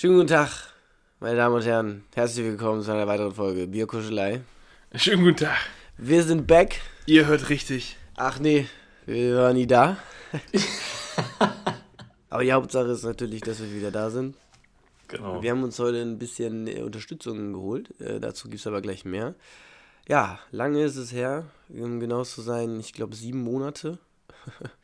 Schönen guten Tag, meine Damen und Herren. Herzlich willkommen zu einer weiteren Folge Bierkuschelei. Schönen guten Tag. Wir sind back. Ihr hört richtig. Ach nee, wir waren nie da. Aber die Hauptsache ist natürlich, dass wir wieder da sind. Genau. Wir haben uns heute ein bisschen äh, Unterstützung geholt. Äh, dazu gibt es aber gleich mehr. Ja, lange ist es her, um genau zu sein, ich glaube sieben Monate.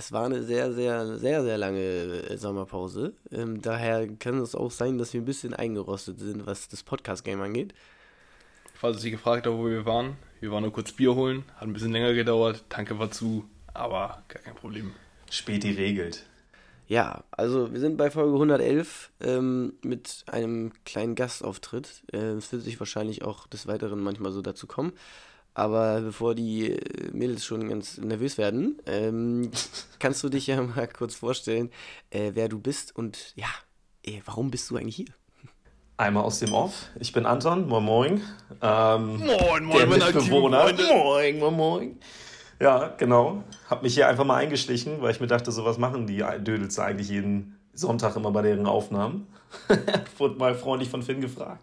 es war eine sehr, sehr, sehr, sehr lange äh, Sommerpause. Ähm, daher kann es auch sein, dass wir ein bisschen eingerostet sind, was das Podcast-Game angeht. Falls Sie gefragt haben, wo wir waren, wir waren nur kurz Bier holen, hat ein bisschen länger gedauert, Tanke war zu, aber gar kein Problem. Späti regelt. Ja, also wir sind bei Folge 111 ähm, mit einem kleinen Gastauftritt. Äh, es wird sich wahrscheinlich auch des Weiteren manchmal so dazu kommen. Aber bevor die äh, Mädels schon ganz nervös werden, ähm, kannst du dich ja mal kurz vorstellen, äh, wer du bist und ja, äh, warum bist du eigentlich hier? Einmal aus dem Off. Ich bin Anton, moin moin. Ähm, Moin, der meine aktiven Mitbewohner. Moin, moin, moin. Ja, genau. Hab mich hier einfach mal eingeschlichen, weil ich mir dachte, sowas machen die Dödels eigentlich jeden Sonntag immer bei deren Aufnahmen. Wurde mal freundlich von Finn gefragt.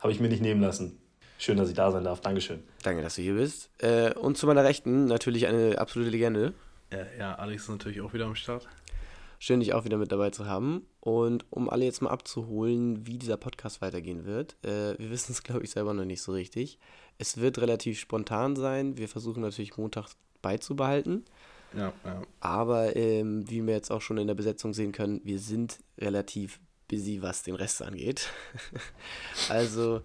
Habe ich mir nicht nehmen lassen. Schön, dass ich da sein darf. Dankeschön. Danke, dass du hier bist. Äh, und zu meiner Rechten natürlich eine absolute Legende. Ja, ja, Alex ist natürlich auch wieder am Start. Schön, dich auch wieder mit dabei zu haben. Und um alle jetzt mal abzuholen, wie dieser Podcast weitergehen wird. Äh, wir wissen es, glaube ich, selber noch nicht so richtig. Es wird relativ spontan sein. Wir versuchen natürlich Montag beizubehalten. Ja, ja. Aber ähm, wie wir jetzt auch schon in der Besetzung sehen können, wir sind relativ busy, was den Rest angeht. also,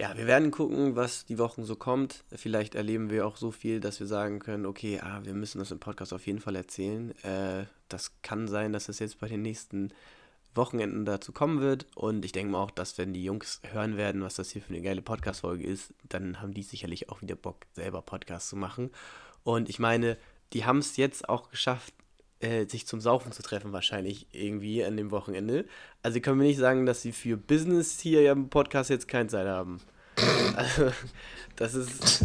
ja, wir werden gucken, was die Wochen so kommt. Vielleicht erleben wir auch so viel, dass wir sagen können, okay, ah, wir müssen das im Podcast auf jeden Fall erzählen. Äh, das kann sein, dass es jetzt bei den nächsten Wochenenden dazu kommen wird. Und ich denke mal auch, dass wenn die Jungs hören werden, was das hier für eine geile Podcast-Folge ist, dann haben die sicherlich auch wieder Bock, selber Podcast zu machen. Und ich meine, die haben es jetzt auch geschafft, äh, sich zum Saufen zu treffen, wahrscheinlich irgendwie an dem Wochenende. Also können mir nicht sagen, dass sie für Business hier im Podcast jetzt keine Zeit haben. Also, das ist.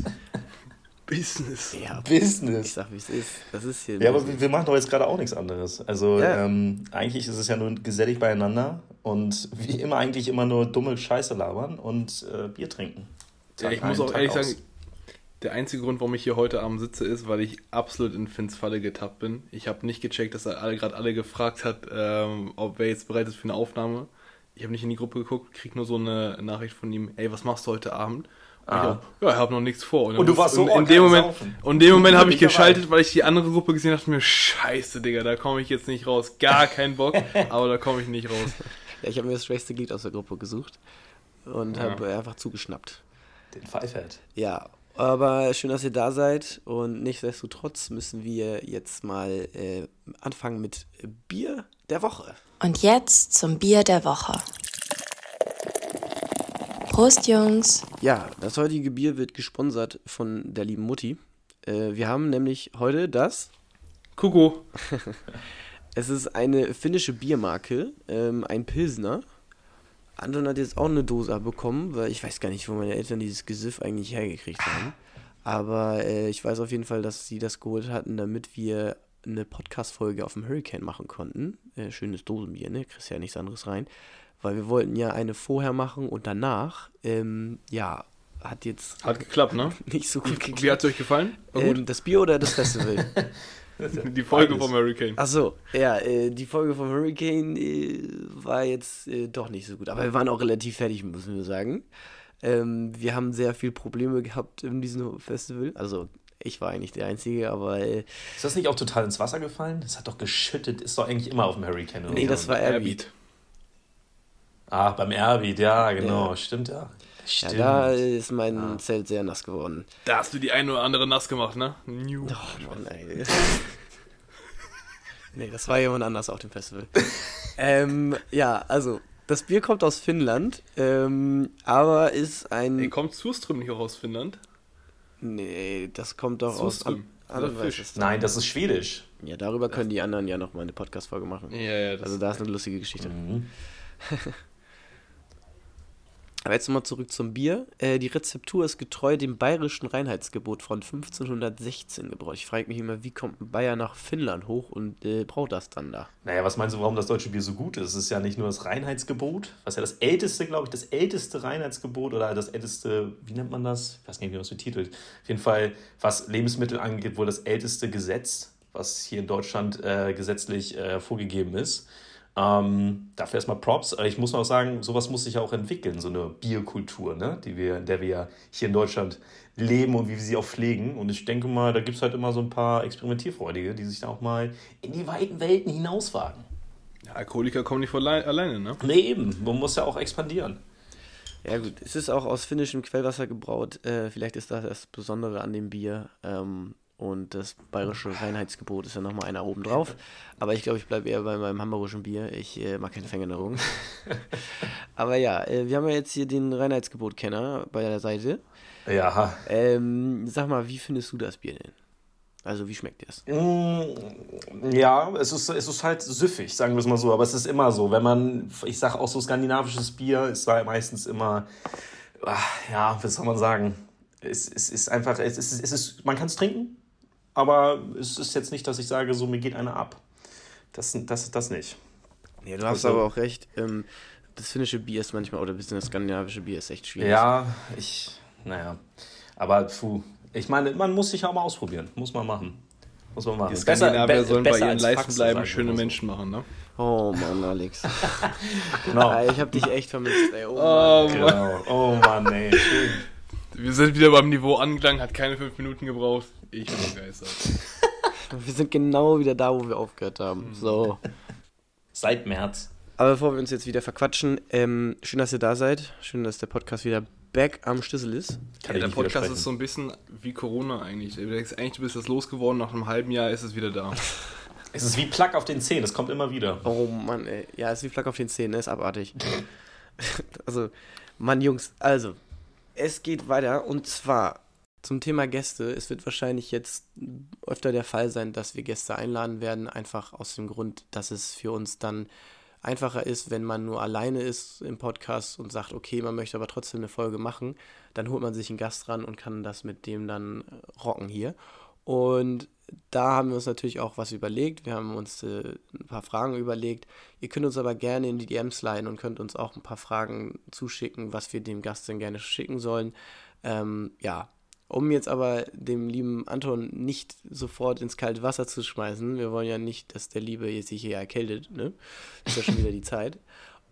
Business. Ja, ich Business. sag, wie es ist. Das ist hier. Ja, aber wir, wir machen doch jetzt gerade auch nichts anderes. Also Ja. ähm, eigentlich ist es ja nur gesellig beieinander und wie immer eigentlich immer nur dumme Scheiße labern und äh, Bier trinken. Ja, ich muss auch Tag ehrlich aus. sagen, der einzige Grund, warum ich hier heute Abend sitze, ist, weil ich absolut in Finns Falle getappt bin. Ich habe nicht gecheckt, dass er alle, gerade alle gefragt hat, ähm, ob wer jetzt bereit ist für eine Aufnahme. Ich habe nicht in die Gruppe geguckt, krieg nur so eine Nachricht von ihm, ey, was machst du heute Abend? Und ich Ah. ja, ich habe noch nichts vor. dann Und du warst so, in, oh, in dem Moment, saufen. Und in dem Moment habe ich geschaltet, weil ich die andere Gruppe gesehen habe, dachte mir, scheiße, Digga, da komme ich jetzt nicht raus. Gar kein Bock, aber da komme ich nicht raus. Ja, ich habe mir das schwächste Glied aus der Gruppe gesucht und Ja. habe einfach zugeschnappt. Den Pfeifert. Ja, aber schön, dass ihr da seid und nichtsdestotrotz müssen wir jetzt mal äh, anfangen mit Bier der Woche. Und jetzt zum Bier der Woche. Prost, Jungs. Ja, das heutige Bier wird gesponsert von der lieben Mutti. Äh, wir haben nämlich heute das. Kuko, Es ist eine finnische Biermarke, ähm, ein Pilsner. Anton hat jetzt auch eine Dose bekommen, weil ich weiß gar nicht, wo meine Eltern dieses Gesiff eigentlich hergekriegt haben. Aber äh, ich weiß auf jeden Fall, dass sie das geholt hatten, damit wir eine Podcast-Folge auf dem Hurricane machen konnten. Äh, schönes Dosenbier, ne? Kriegst ja nichts anderes rein. Weil wir wollten ja eine vorher machen und danach. Ähm, ja, hat jetzt hat geklappt, ne? nicht so gut Wie geklappt. hat es euch gefallen? Ähm, das Bier oder das Festival? die Folge beides. vom Hurricane. Achso, ja, äh, die Folge vom Hurricane äh, war jetzt äh, doch nicht so gut. Aber wir waren auch relativ fertig, müssen wir sagen. Ähm, wir haben sehr viel Probleme gehabt in diesem Festival. Also, ich war eigentlich der Einzige, aber äh, Ist das nicht auch total ins Wasser gefallen? Das hat doch geschüttet. Ist doch eigentlich immer auf dem Hurricane. Oder nee, so. das war Airbeat. Ach, beim Erwin, ja, genau, Ja. stimmt ja. Ja, Stimmt. da ist mein Zelt sehr nass geworden. Da hast du die eine oder andere nass gemacht, ne? New. Oh Mann, ey. nee, das war jemand anders auf dem Festival. ähm, ja, also, das Bier kommt aus Finnland, ähm, aber ist ein. Ey, kommt Surström nicht auch aus Finnland? Nee, das kommt doch aus. Surström. An, an, Fisch. Nein, das ist schwedisch. Ja, darüber können die anderen ja noch mal eine Podcast-Folge machen. Ja, ja, das Also, da ist eine lustige Geschichte. Mhm. Aber jetzt nochmal zurück zum Bier. Äh, die Rezeptur ist getreu dem bayerischen Reinheitsgebot von 1516 gebraut. Ich frage mich immer, wie kommt ein Bayer nach Finnland hoch und äh, braut das dann da? Naja, was meinst du, warum das deutsche Bier so gut ist? Es ist ja nicht nur das Reinheitsgebot, was ja das älteste, glaube ich, das älteste Reinheitsgebot oder das älteste, wie nennt man das? Ich weiß nicht, wie man das betitelt. Auf jeden Fall, was Lebensmittel angeht, wohl das älteste Gesetz, was hier in Deutschland äh, gesetzlich äh, vorgegeben ist. Ähm, dafür erstmal Props. Aber ich muss auch sagen, sowas muss sich ja auch entwickeln, so eine Bierkultur, ne? die wir, in der wir ja hier in Deutschland leben und wie wir sie auch pflegen. Und ich denke mal, da gibt es halt immer so ein paar Experimentierfreudige, die sich da auch mal in die weiten Welten hinauswagen. Ja, Alkoholiker kommen nicht von allein- alleine, ne? Nee, eben. Man muss ja auch expandieren. Ja gut, es ist auch aus finnischem Quellwasser gebraut. Äh, vielleicht ist das das Besondere an dem Bier. Ähm, und das bayerische Reinheitsgebot ist ja nochmal einer oben drauf. Aber ich glaube, ich bleibe eher bei meinem hamburgischen Bier. Ich äh, mag keine Veränderung. Aber ja, äh, wir haben ja jetzt hier den Reinheitsgebot-Kenner bei der Seite. Ja. Ähm, sag mal, wie findest du das Bier denn? Also, wie schmeckt dir das? Mm, Ja, es ist, es ist halt süffig, sagen wir es mal so. Aber es ist immer so. Wenn man, ich sage auch so skandinavisches Bier, ist da meistens immer, ah, ja, was soll man sagen? Es, es ist einfach, es ist, es ist, man kann es trinken, aber es ist jetzt nicht, dass ich sage, so mir geht einer ab. Das, das, das nicht. Ja, du hast Also- aber auch recht. Ähm, das finnische Bier ist manchmal, oder bisschen das skandinavische Bier ist echt schwierig. Ja, ich, naja. Aber puh, ich meine, man muss sich auch mal ausprobieren. Muss man machen. Muss man machen. Die Skandinavier sollen bei ihren Leisten bleiben, schöne so. Menschen machen, ne? Oh Mann, Alex. Genau. Ich hab dich echt vermisst, ey. Oh, Mann. Genau. Oh Mann, ey, schön. Wir sind wieder beim Niveau angelangen, hat keine fünf Minuten gebraucht. Ich bin begeistert. Wir sind genau wieder da, wo wir aufgehört haben. Mhm. So. Seit März. Aber bevor wir uns jetzt wieder verquatschen, ähm, schön, dass ihr da seid. Schön, dass der Podcast wieder back am Schlüssel ist. Kann Ja, der Podcast ist so ein bisschen wie Corona eigentlich. Du denkst eigentlich, du bist das losgeworden, nach einem halben Jahr ist es wieder da. Es ist wie Plack auf den Zehen, es kommt immer wieder. Oh Mann, ey. Ja, ist wie Flak auf den Zähnen, ne? ist abartig. also, Mann, Jungs, also, es geht weiter und zwar zum Thema Gäste. Es wird wahrscheinlich jetzt öfter der Fall sein, dass wir Gäste einladen werden, einfach aus dem Grund, dass es für uns dann einfacher ist, wenn man nur alleine ist im Podcast und sagt, okay, man möchte aber trotzdem eine Folge machen, dann holt man sich einen Gast ran und kann das mit dem dann rocken hier. Und da haben wir uns natürlich auch was überlegt. Wir haben uns äh, ein paar Fragen überlegt. Ihr könnt uns aber gerne in die DMs leiten und könnt uns auch ein paar Fragen zuschicken, was wir dem Gast denn gerne schicken sollen. Ähm, ja, um jetzt aber dem lieben Anton nicht sofort ins kalte Wasser zu schmeißen, wir wollen ja nicht, dass der Liebe jetzt sich hier erkältet, ne? Ist ja schon wieder die Zeit.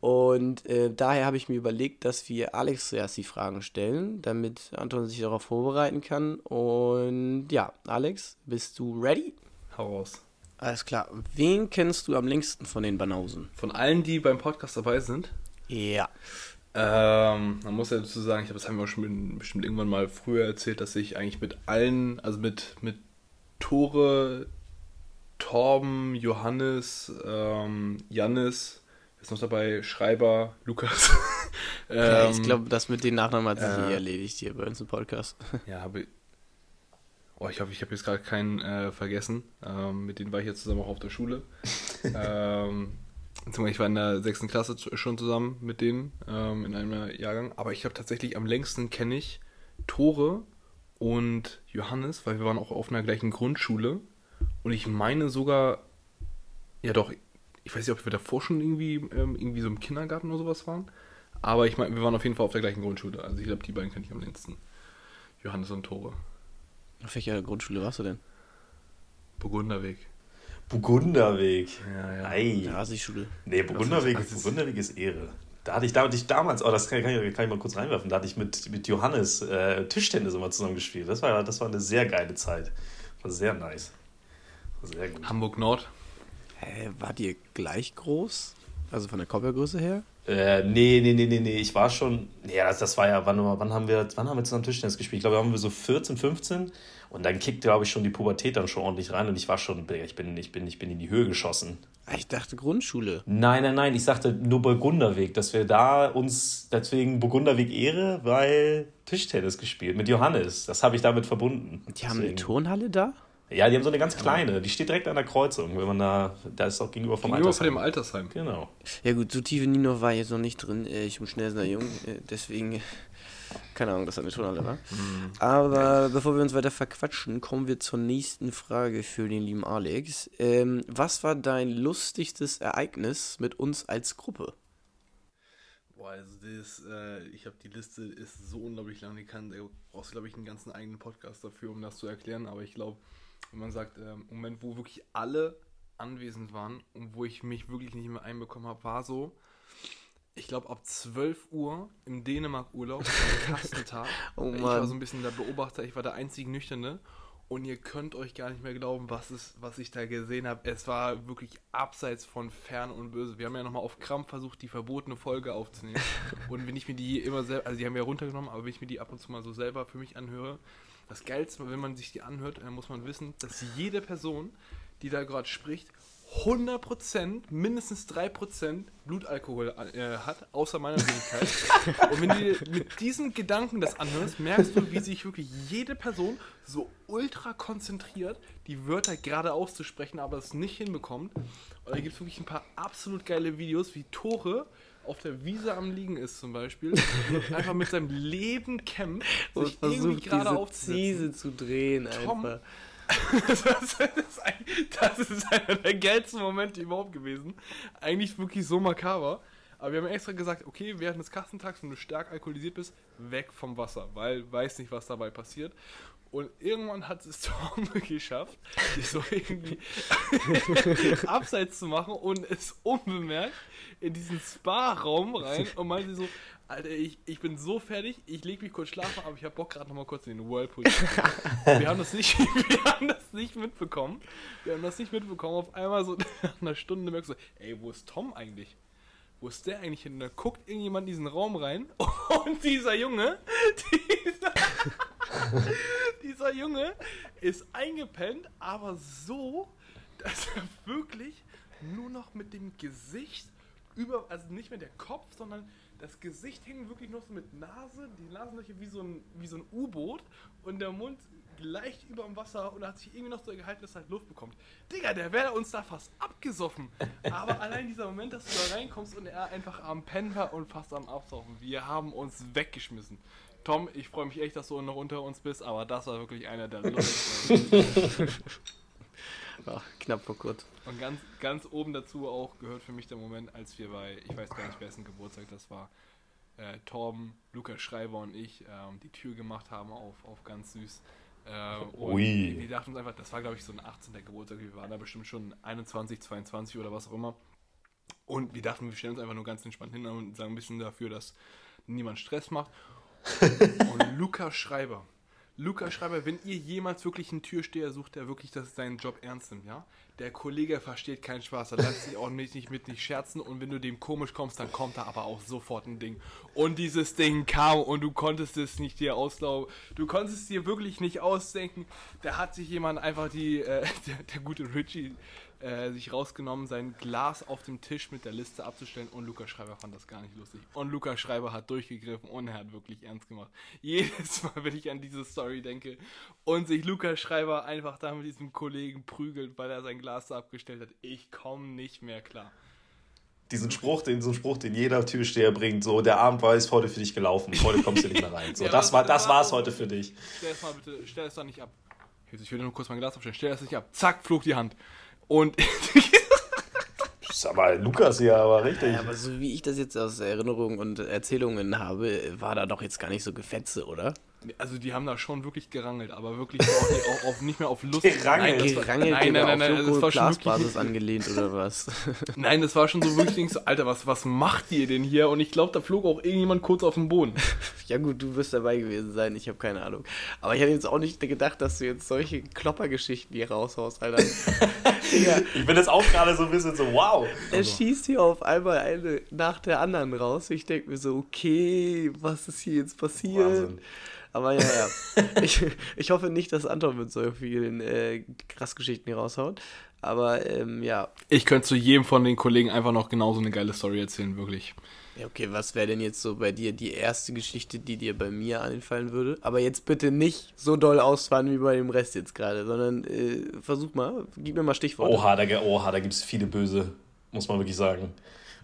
Und äh, daher habe ich mir überlegt, dass wir Alex zuerst die Fragen stellen, damit Anton sich darauf vorbereiten kann. Und ja, Alex, bist du ready? Hau raus. Alles klar. Wen kennst du am längsten von den Banausen? Von allen, die beim Podcast dabei sind, Ja. Ähm, man muss ja dazu sagen, ich glaube, das haben wir auch schon bestimmt irgendwann mal früher erzählt, dass ich eigentlich mit allen, also mit, mit Tore, Torben, Johannes, ähm, Jannis, ist noch dabei, Schreiber, Lukas. ja ähm, ich glaube, das mit den Nachnamen hat sich äh, eh erledigt hier bei uns im Podcast. Ja, habe Oh, ich hoffe, ich habe jetzt gerade keinen äh, vergessen. Ähm, mit denen war ich jetzt zusammen auch auf der Schule. ähm, ich war in der sechsten Klasse schon zusammen mit denen ähm, in einem Jahrgang. Aber ich glaube tatsächlich am längsten kenne ich Tore und Johannes, weil wir waren auch auf einer gleichen Grundschule. Und ich meine sogar, ja doch, ich weiß nicht, ob wir davor schon irgendwie, ähm, irgendwie so im Kindergarten oder sowas waren. Aber ich meine, wir waren auf jeden Fall auf der gleichen Grundschule. Also ich glaube, die beiden kenne ich am längsten. Johannes und Tore. Auf welcher Grundschule warst du denn? Burgunderweg. Burgunderweg. Ja, ja. Ei. Ja, Assi-Schule. Nee, Burgunderweg, ist- Burgunderweg ist Ehre. Da hatte ich, da hatte ich damals, oh, das kann, kann, ich, kann ich mal kurz reinwerfen, da hatte ich mit, mit Johannes äh, Tischtennis immer zusammen gespielt. Das war, das war eine sehr geile Zeit. War sehr nice. War sehr gut. Hamburg Nord. Hä, wart ihr gleich groß? Also von der Körpergröße her? Äh, nee, nee, nee, nee, nee. Ich war schon. Nee, das, das war ja, wann, wann haben wir, wann haben wir zusammen Tischtennis gespielt? Ich glaube, da haben wir so 14, 15. Und dann kickt, glaube ich, schon die Pubertät dann schon ordentlich rein und ich war schon, ich bin, ich bin, ich bin in die Höhe geschossen. Ah, Ich dachte Grundschule. Nein, nein, nein, ich sagte nur Burgunderweg, dass wir da uns deswegen Burgunderweg Ehre, weil Tischtennis gespielt mit Johannes. Das habe ich damit verbunden. Die haben eine. Turnhalle da? Ja, die haben so eine ganz kleine, die steht direkt an der Kreuzung, wenn man da, da ist auch gegenüber vom Gegenüber von dem Altersheim. Altersheim. Genau. Ja gut, so tief in Nino war ich jetzt noch nicht drin. Äh, Ich bin schnellster Jung, äh, deswegen keine Ahnung, dass das eine Turnhalle war. Aber bevor wir uns weiter verquatschen, kommen wir zur nächsten Frage für den lieben Alex. Ähm, was war dein lustigstes Ereignis mit uns als Gruppe? Boah, also das, äh, ich habe die Liste ist so unglaublich lang, die kann, da brauchst du glaube ich einen ganzen eigenen Podcast dafür, um das zu erklären. Aber ich glaube, wenn man sagt, ähm, im Moment, wo wirklich alle anwesend waren und wo ich mich wirklich nicht mehr einbekommen habe, war so, ich glaube ab 12 Uhr im Dänemark-Urlaub, am Kastentag. Oh ich war Mann. so ein bisschen der Beobachter, ich war der einzige Nüchterne. Und ihr könnt euch gar nicht mehr glauben, was, es, was ich da gesehen habe. Es war wirklich abseits von fern und böse. Wir haben ja nochmal auf Krampf versucht, die verbotene Folge aufzunehmen. und wenn ich mir die immer selber, also die haben wir ja runtergenommen, aber wenn ich mir die ab und zu mal so selber für mich anhöre, das Geilste, wenn man sich die anhört, dann muss man wissen, dass jede Person, die da gerade spricht, 100%, mindestens 3% Blutalkohol äh, hat, außer meiner Wenigkeit. Und wenn du mit diesem Gedanken das anhörst, merkst du, wie sich wirklich jede Person so ultra konzentriert, die Wörter gerade auszusprechen, aber es nicht hinbekommt. Und da gibt es wirklich ein paar absolut geile Videos, wie Tore auf der Wiese am Liegen ist zum Beispiel, einfach mit seinem Leben kämpft, Und sich irgendwie versucht gerade diese aufzusetzen. Ziese zu drehen Tom, einfach. Das ist, ein, das ist einer der geilsten Momente überhaupt gewesen. Eigentlich wirklich so makaber. Aber wir haben extra gesagt, okay, während des Kastentags, wenn du stark alkoholisiert bist, weg vom Wasser, weil weiß nicht, was dabei passiert. Und irgendwann hat es Tom geschafft, sich so irgendwie abseits zu machen und ist unbemerkt in diesen Spa-Raum rein und meinte so, Alter, ich, ich bin so fertig, ich leg mich kurz schlafen, aber ich habe Bock gerade nochmal kurz in den Whirlpool. Wir haben das nicht, wir haben das nicht mitbekommen. Wir haben das nicht mitbekommen. Auf einmal so nach einer Stunde merkst du, ey, wo ist Tom eigentlich? Wo ist der eigentlich hin? Und da guckt irgendjemand in diesen Raum rein und dieser Junge, dieser, dieser Junge ist eingepennt, aber so, dass er wirklich nur noch mit dem Gesicht über, also nicht mehr der Kopf, sondern das Gesicht hing wirklich noch so mit Nase, die Nasenlöcher wie so ein, wie so ein U-Boot und der Mund leicht über dem Wasser und hat sich irgendwie noch so gehalten, dass er halt Luft bekommt. Digga, der wäre uns da fast abgesoffen. Aber allein dieser Moment, dass du da reinkommst und er einfach am Pennen war und fast am Absaufen. Wir haben uns weggeschmissen. Tom, ich freue mich echt, dass du noch unter uns bist, aber das war wirklich einer der lustigsten. Ach, knapp vor kurz. Und ganz, ganz oben dazu auch gehört für mich der Moment, als wir bei, ich weiß gar nicht, wessen Geburtstag das war, äh, Torben, Lukas Schreiber und ich ähm, die Tür gemacht haben auf, auf ganz süß. Äh, und Ui. wir dachten uns einfach, das war glaube ich so ein 18. Geburtstag, wir waren da bestimmt schon 21, 22 oder was auch immer. Und wir dachten, wir stellen uns einfach nur ganz entspannt hin und sagen ein bisschen dafür, dass niemand Stress macht. und Lukas Schreiber. Lukas Schreiber, wenn ihr jemals wirklich einen Türsteher sucht, der wirklich das seinen Job ernst nimmt, ja? Der Kollege versteht keinen Spaß, er lässt sich auch nicht, nicht mit nicht scherzen und wenn du dem komisch kommst, dann kommt da aber auch sofort ein Ding. Und dieses Ding kam und du konntest es nicht dir auslaufen, du konntest es dir wirklich nicht ausdenken. Da hat sich jemand einfach die, äh, der, der gute Richie, äh, sich rausgenommen, sein Glas auf dem Tisch mit der Liste abzustellen und Lukas Schreiber fand das gar nicht lustig. Und Lukas Schreiber hat durchgegriffen und er hat wirklich ernst gemacht. Jedes Mal, wenn ich an diese Story denke und sich Lukas Schreiber einfach da mit diesem Kollegen prügelt, weil er sein Glas da abgestellt hat, ich komme nicht mehr klar. Diesen Spruch, den, so einen Spruch, den jeder Türsteher bringt, so, der Abend war ist heute für dich gelaufen, heute kommst du nicht mehr rein. So, Ja, das war, das war's war- heute für dich. Stell es mal bitte, stell es da nicht ab. Ich will nur kurz mein Glas aufstellen, stell es nicht ab. Zack, flog die Hand. Und Das ist aber Lukas hier, aber richtig. Ja, aber so wie ich das jetzt aus Erinnerungen und Erzählungen habe, war da doch jetzt gar nicht so Gefetze, oder? Also die haben da schon wirklich gerangelt, aber wirklich auch, auf, nicht mehr auf Lust. Gerangelt? Nein, das war, Gerangelt nein, nein, nein, nein, auf das war schon Glasbasis wirklich, angelehnt oder was? nein, das war schon so wirklich, denkst Alter, was, was macht ihr denn hier? Und ich glaube, da flog auch irgendjemand kurz auf den Boden. Ja gut, du wirst dabei gewesen sein, ich habe keine Ahnung. Aber ich hätte jetzt auch nicht gedacht, dass du jetzt solche Kloppergeschichten hier raushaust, Alter. Ich bin jetzt auch gerade so ein bisschen so, wow. er schießt hier auf einmal eine nach der anderen raus. Ich denke mir so, okay, was ist hier jetzt passiert? Wahnsinn. Aber ja, ja. ich, ich hoffe nicht, dass Anton mit so vielen äh, Krassgeschichten hier raushaut. Aber ähm, ja. Ich könnte zu jedem von den Kollegen einfach noch genauso eine geile Story erzählen, wirklich. ja, okay, was wäre denn jetzt so bei dir die erste Geschichte, die dir bei mir einfallen würde? Aber jetzt bitte nicht so doll ausfahren wie bei dem Rest jetzt gerade, sondern äh, versuch mal, gib mir mal Stichworte. Oha, da, oha, da gibt es viele Böse, muss man wirklich sagen.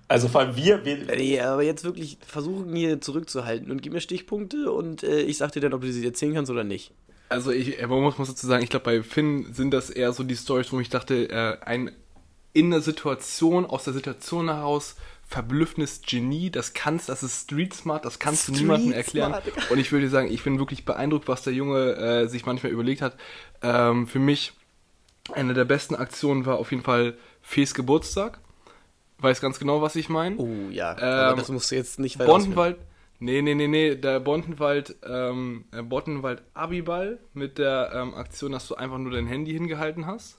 Also vor allem wir, wir Nee, aber jetzt wirklich versuchen hier zurückzuhalten und gib mir Stichpunkte und äh, ich sag dir dann, ob du sie erzählen kannst oder nicht. Also ich, äh, man muss, muss dazu sagen, ich glaube bei Finn sind das eher so die Stories, wo ich dachte, äh, ein in der Situation, aus der Situation heraus verblüffendes Genie, das kannst, das ist Street Smart, das kannst du Street niemandem erklären. Smart. Und ich würde sagen, ich bin wirklich beeindruckt, was der Junge äh, sich manchmal überlegt hat. Ähm, für mich eine der besten Aktionen war auf jeden Fall Fees Geburtstag. Weiß ganz genau, was ich meine. Oh ja, Ähm, aber das musst du jetzt nicht weiter ausführen. Bondenwald. Nee, nee, nee, nee, der Bondenwald, ähm, äh, Bondenwald Abiball mit der ähm, Aktion, dass du einfach nur dein Handy hingehalten hast.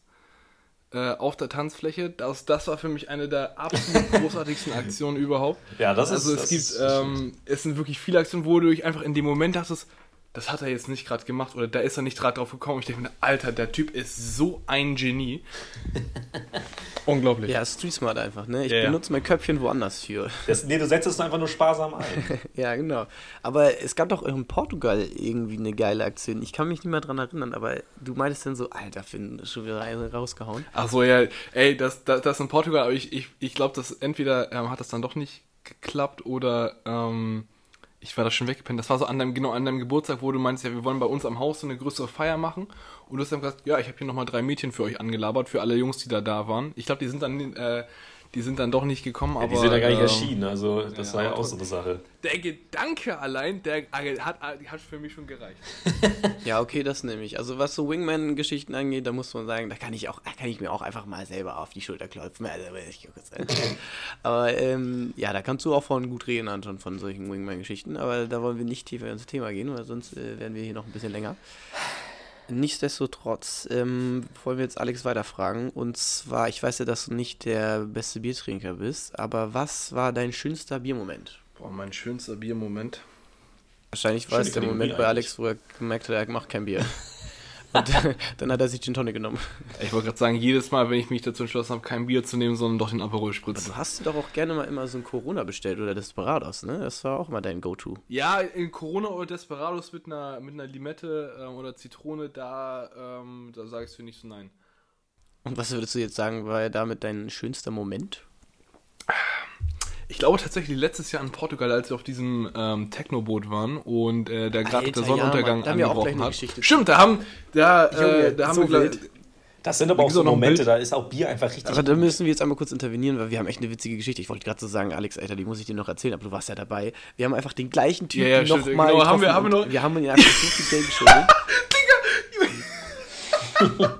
Äh, auf der Tanzfläche. Das, das war für mich eine der absolut großartigsten Aktionen überhaupt. Ja, das ist- Also es das gibt, ist- ähm, es sind wirklich viele Aktionen, wo du dich einfach in dem Moment dachtest, das hat er jetzt nicht gerade gemacht oder da ist er nicht gerade drauf gekommen. Ich denke mir, Alter, der Typ ist so ein Genie. Unglaublich. Ja, Street Smart einfach, ne? Ich Ja, ja. benutze mein Köpfchen woanders für. das, nee, du setzt es einfach nur sparsam ein. ja, genau. Aber es gab doch in Portugal irgendwie eine geile Aktion. Ich kann mich nicht mehr dran erinnern, aber du meintest dann so, Alter, Finn, schon wieder eine rausgehauen. Ach so, ja, ey, das, das, das in Portugal, aber ich, ich, ich glaube, dass entweder ähm, hat das dann doch nicht geklappt oder ähm, ich war da schon weggepennt. Das war so an deinem, genau an deinem Geburtstag, wo du meinst, ja, wir wollen bei uns am Haus so eine größere Feier machen. Und du hast dann gesagt, ja, ich habe hier nochmal drei Mädchen für euch angelabert, für alle Jungs, die da da waren. Ich glaube, die sind dann, äh, die sind dann doch nicht gekommen, aber. die sind ja gar nicht ähm, erschienen, also das ja, war ja auch so eine Sache. Der Gedanke allein, der hat, hat für mich schon gereicht. Ja, okay, das nehme ich. Also was so Wingman-Geschichten angeht, da muss man sagen, da kann ich auch, da kann ich mir auch einfach mal selber auf die Schulter klopfen. Also, aber ähm, ja, da kannst du auch von gut reden, Anton, von solchen Wingman-Geschichten. Aber da wollen wir nicht tiefer ins Thema gehen, weil sonst äh, werden wir hier noch ein bisschen länger. Nichtsdestotrotz ähm, wollen wir jetzt Alex weiterfragen. Und zwar, ich weiß ja, dass du nicht der beste Biertrinker bist, aber was war dein schönster Biermoment? Boah, mein schönster Biermoment. Wahrscheinlich war Schöne es der Moment bei. Alex, wo er gemerkt hat, er macht kein Bier. Und dann hat er sich Gin Tonic genommen. Ich wollte gerade sagen, jedes Mal, wenn ich mich dazu entschlossen habe, kein Bier zu nehmen, sondern doch den Aperol Spritz. Du hast dir doch auch gerne mal immer so ein Corona bestellt oder Desperados, ne? Das war auch mal dein Go-To. Ja, in Corona oder Desperados mit einer, mit einer Limette ähm, oder Zitrone, da, ähm, da sagst du nicht so nein. Und was würdest du jetzt sagen, war damit dein schönster Moment? Ich glaube tatsächlich letztes Jahr in Portugal, als wir auf diesem ähm, Techno-Boot waren und äh, da gerade der Sonnenuntergang ja, Mann, da haben wir auch gleich angebrochen eine hat. Stimmt, da haben, da, äh, da haben so wir. Das sind aber auch so Momente, da ist auch Bier einfach richtig. Aber da müssen wir jetzt einmal kurz intervenieren, weil wir haben echt eine witzige Geschichte. Ich wollte gerade so sagen, Alex, Alter, die muss ich dir noch erzählen, aber du warst ja dabei. Wir haben einfach den gleichen Typen Ja, ja, nochmal genau, haben wir- haben wir noch- wir haben ihn einfach so viel Geld geschuldet.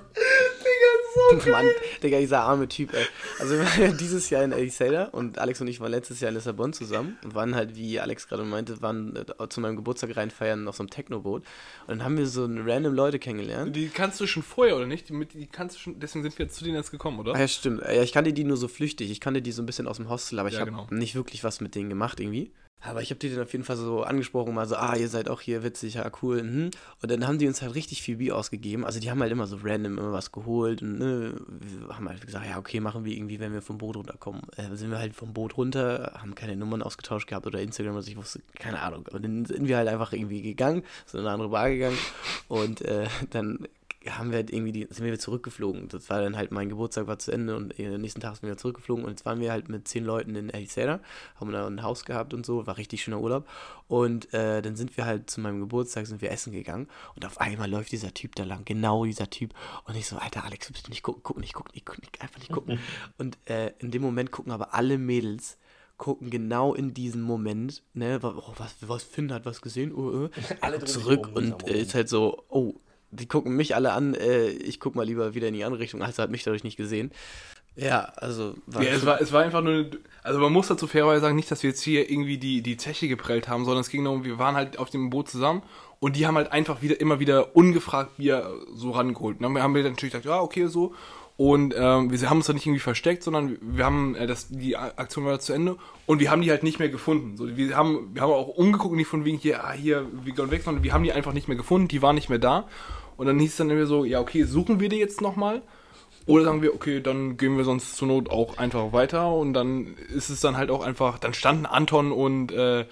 Mann, Digga, dieser arme Typ, ey. Also wir waren ja dieses Jahr in Elisela und Alex und ich waren letztes Jahr in Lissabon zusammen und waren halt, wie Alex gerade meinte, waren äh, zu meinem Geburtstag reinfeiern auf so einem Techno-Boot. Und dann haben wir so random Leute kennengelernt. die kannst du schon vorher, oder nicht? Die, mit, die kannst du schon, deswegen sind wir zu denen jetzt gekommen, oder? Ah, ja, stimmt. Ja, ich kannte die nur so flüchtig. Ich kannte die so ein bisschen aus dem Hostel, aber ich Ja, habe genau. nicht wirklich was mit denen gemacht irgendwie. Aber ich habe die dann auf jeden Fall so angesprochen, mal so, ah, ihr seid auch hier witzig, ja, cool. Mhm. Und dann haben die uns halt richtig viel Bier ausgegeben. Also die haben halt immer so random immer was geholt und ne, haben halt gesagt, ja, okay, machen wir irgendwie, wenn wir vom Boot runterkommen. Äh, sind wir halt vom Boot runter, haben keine Nummern ausgetauscht gehabt oder Instagram, was ich wusste, keine Ahnung. Aber dann sind wir halt einfach irgendwie gegangen, sind in eine andere Bar gegangen und äh, dann haben wir halt irgendwie die, sind wir zurückgeflogen. Das war dann halt mein Geburtstag war zu Ende und am nächsten Tag sind wir zurückgeflogen und jetzt waren wir halt mit zehn Leuten in Elisera, haben da ein Haus gehabt und so, war richtig schöner Urlaub. Und äh, dann sind wir halt zu meinem Geburtstag sind wir essen gegangen und auf einmal läuft dieser Typ da lang, genau dieser Typ. Und ich so, Alter Alex, bitte nicht gucken, guck nicht, guck nicht, guck nicht, einfach nicht gucken. Und äh, in dem Moment gucken aber alle Mädels gucken genau in diesem Moment, ne, oh, was, was Finn hat was gesehen, uh, uh, Alle zurück und äh, ist halt so, oh, die gucken mich alle an, äh, ich guck mal lieber wieder in die andere Richtung, also hat mich dadurch nicht gesehen. Ja, also war Ja, es war, es war einfach nur, eine- also man muss dazu fairerweise sagen, nicht, dass wir jetzt hier irgendwie die, die Zeche geprellt haben, sondern es ging darum, wir waren halt auf dem Boot zusammen und die haben halt einfach wieder, immer wieder ungefragt Bier so rangeholt. Und dann haben wir natürlich gesagt, ja, okay, so. Und ähm, wir haben uns da nicht irgendwie versteckt, sondern wir haben, äh, das, die Aktion war zu Ende und wir haben die halt nicht mehr gefunden. So, wir haben, wir haben auch umgeguckt, nicht von wegen hier, ah, hier, wir gehen weg, sondern wir haben die einfach nicht mehr gefunden, die waren nicht mehr da. Und dann hieß es dann immer so, ja, okay, suchen wir die jetzt nochmal? Oder sagen wir, okay, dann gehen wir sonst zur Not auch einfach weiter und dann ist es dann halt auch einfach, dann standen Anton und, äh,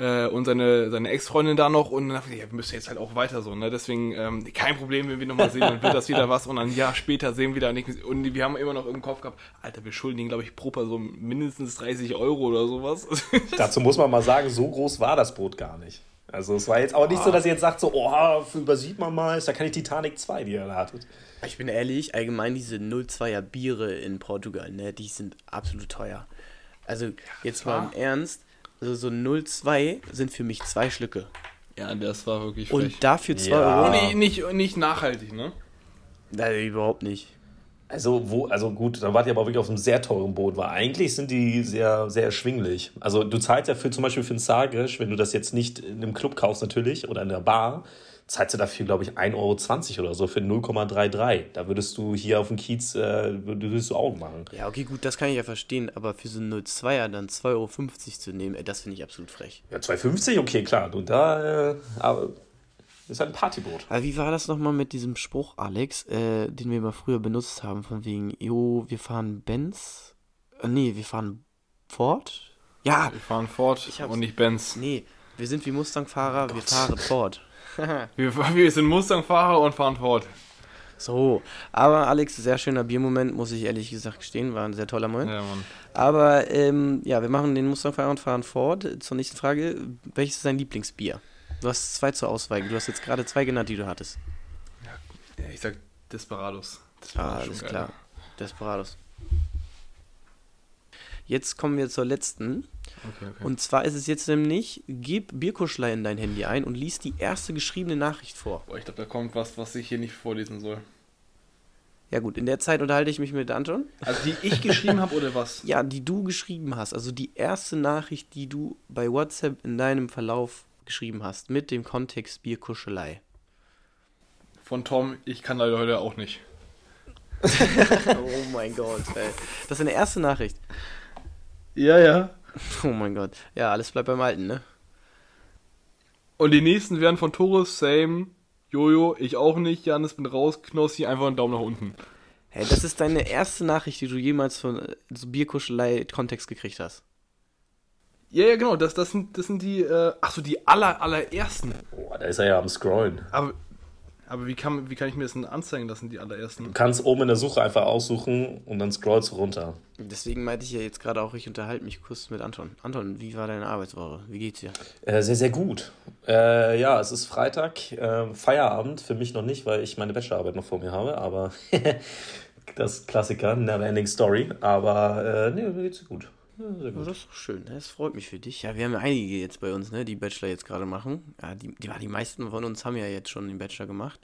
äh, und seine, seine Ex-Freundin da noch und dann dachte ich, ja, wir müssen jetzt halt auch weiter so, ne? Deswegen, ähm, kein Problem, wenn wir nochmal sehen, dann wird das wieder was und dann ein Jahr später sehen wir da nichts. Und wir haben immer noch im Kopf gehabt, Alter, wir schulden glaube ich, pro Person mindestens 30 Euro oder sowas. Dazu muss man mal sagen, so groß war das Boot gar nicht. Also es war jetzt auch nicht so, dass ihr jetzt sagt, so, oh, übersieht man mal, ist ja keine Titanic 2, die ihr da hattet. Ich bin ehrlich, allgemein diese 02er Biere in Portugal, ne, die sind absolut teuer. Also jetzt mal im Ernst, also so 02 sind für mich zwei Schlücke. ja, das war wirklich Und dafür 2 Ja. Euro? nicht, nicht, nicht nachhaltig, ne? Nein, überhaupt nicht. Also, wo, also gut, dann wart ihr aber wirklich auf einem sehr teuren Boot, weil eigentlich sind die sehr, sehr erschwinglich. Also du zahlst ja für zum Beispiel für ein Sagres, wenn du das jetzt nicht in einem Club kaufst natürlich oder in der Bar, zahlst du dafür, glaube ich, 1,20 Euro oder so für 0,33. Da würdest du hier auf dem Kiez, äh, würdest du Augen machen. Ja, okay, gut, das kann ich ja verstehen, aber für so einen 02er dann 2,50 Euro zu nehmen, ey, das finde ich absolut frech. Ja, 2,50, okay, klar. Und da, äh, aber ist halt ein Partyboot. Aber wie war das nochmal mit diesem Spruch, Alex, äh, den wir mal früher benutzt haben, von wegen, jo, wir fahren Benz? Äh, nee, wir fahren Ford? Ja, Wir fahren Ford und nicht Benz. nee, wir sind wie Mustang-Fahrer, wir fahren Ford. Wir, wir sind Mustang-Fahrer und fahren Ford. So, aber Alex, sehr schöner Biermoment, muss ich ehrlich gesagt gestehen, war ein sehr toller Moment. Ja, Mann. Aber ähm, ja, wir machen den Mustang-Fahrer und fahren Ford. Zur nächsten Frage, welches ist dein Lieblingsbier? Du hast zwei zur Auswahl, du hast jetzt gerade zwei genannt, die du hattest. Ja, ich sag Desperados. Ah, Desperados alles schon klar. geil. Desperados. Jetzt kommen wir zur letzten. Okay, okay. Und zwar ist es jetzt nämlich, gib Bierkuschler in dein Handy ein und lies die erste geschriebene Nachricht vor. Boah, ich glaube, da kommt was, was ich hier nicht vorlesen soll. Ja gut, in der Zeit unterhalte ich mich mit Anton. Also die ich geschrieben habe oder was? Ja, die du geschrieben hast. Also die erste Nachricht, die du bei WhatsApp in deinem Verlauf geschrieben hast. Mit dem Kontext Bierkuschelei. Von Tom, ich kann leider heute auch nicht. oh mein Gott, ey. Das ist eine erste Nachricht. Ja, ja. Oh mein Gott. Ja, alles bleibt beim Alten, ne? Und die nächsten werden von Torres, Same, Jojo, ich auch nicht, Janis bin raus, Knossi, einfach einen Daumen nach unten. Hey, das ist deine erste Nachricht, die du jemals von äh, so Bierkuschelei-Kontext gekriegt hast. Ja, ja, genau, das, das, sind, das sind die, äh, ach so, die aller, allerersten. Boah, da ist er ja am Scrollen. Aber, aber wie, kann, wie kann ich mir das denn anzeigen, das sind die Du allerersten? kannst oben in der Suche einfach aussuchen und dann scrollst du runter. Deswegen meinte ich ja jetzt gerade auch, ich unterhalte mich kurz mit Anton. Anton, wie war deine Arbeitswoche? Wie geht's dir? Äh, sehr, sehr gut. Äh, ja, es ist Freitag, äh, Feierabend, für mich noch nicht, weil ich meine Bachelorarbeit noch vor mir habe, aber das Klassiker, Never Ending Story. Aber äh, nee, mir geht's gut. Ja, das ist doch schön. Das freut mich für dich. Ja, wir haben ja einige jetzt bei uns, ne, die Bachelor jetzt gerade machen. Ja, die, die, die meisten von uns haben ja jetzt schon den Bachelor gemacht.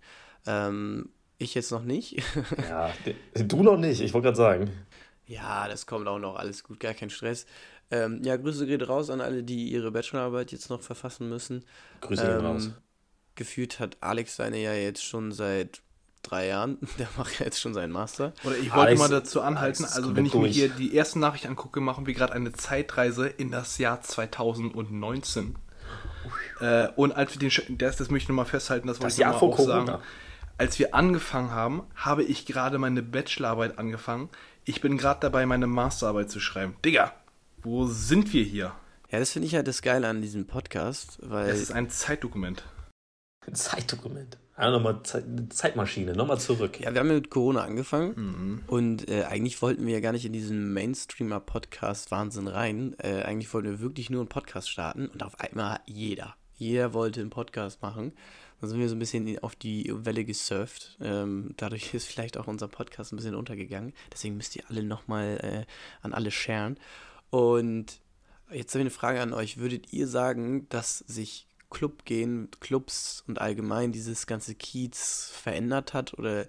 Ähm, ich jetzt noch nicht. Ja, du noch nicht, ich wollte gerade sagen. ja, das kommt auch noch. Alles gut, gar kein Stress. Ähm, ja, Grüße geht raus an alle, die ihre Bachelorarbeit jetzt noch verfassen müssen. Grüße Ähm, raus. Gefühlt hat Alex seine ja jetzt schon seit drei Jahren. Der macht ja jetzt schon seinen Master. Oder ich wollte Alex- mal dazu anhalten, Alex, also wenn ich mir durch. hier die erste Nachricht angucke, machen wir gerade eine Zeitreise in das Jahr 2019. Äh, und als wir den, das, das möchte ich nochmal festhalten, das wollte Das ich Jahr noch vor mal auch Corona. sagen. Als wir angefangen haben, habe ich gerade meine Bachelorarbeit angefangen. Ich bin gerade dabei, meine Masterarbeit zu schreiben. Digga, wo sind wir hier? Ja, das finde ich halt das Geile an diesem Podcast, weil Es ist ein Zeitdokument. Ein Zeitdokument. Ja, nochmal Zeit, eine Zeitmaschine, nochmal zurück. Ja, wir haben ja mit Corona angefangen und äh, eigentlich wollten wir ja gar nicht in diesen Mainstreamer-Podcast-Wahnsinn rein. Äh, eigentlich wollten wir wirklich nur einen Podcast starten und auf einmal hat jeder. Jeder wollte einen Podcast machen. Dann sind wir so ein bisschen auf die Welle gesurft. Ähm, dadurch ist vielleicht auch unser Podcast ein bisschen untergegangen. Deswegen müsst ihr alle nochmal äh, an alle sharen. Und jetzt habe ich eine Frage an euch. Würdet ihr sagen, dass sich Clubgehen, Clubs und allgemein dieses ganze Kiez verändert hat? Oder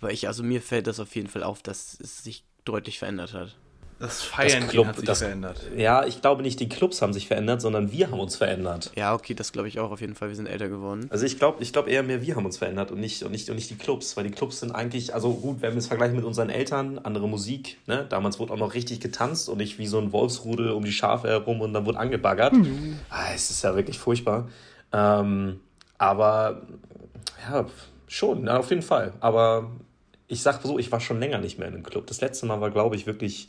weil ich, also mir fällt das auf jeden Fall auf, dass es sich deutlich verändert hat. Das Feiern Club- hat sich das- verändert. Ja, ich glaube nicht, die Clubs haben sich verändert, sondern wir haben uns verändert. Ja, okay, das glaube ich auch auf jeden Fall. Wir sind älter geworden. Also ich glaube ich glaub eher mehr, wir haben uns verändert und nicht, und, nicht, und nicht die Clubs, weil die Clubs sind eigentlich, also gut, wenn wir es vergleichen mit unseren Eltern, andere Musik, ne? Damals wurde auch noch richtig getanzt und nicht wie so ein Wolfsrudel um die Schafe herum und dann wurde angebaggert. Ah, es ist ja wirklich furchtbar. Ähm, aber ja, schon, na, auf jeden Fall. Aber ich sag so, ich war schon länger nicht mehr in einem Club. Das letzte Mal war, glaube ich, wirklich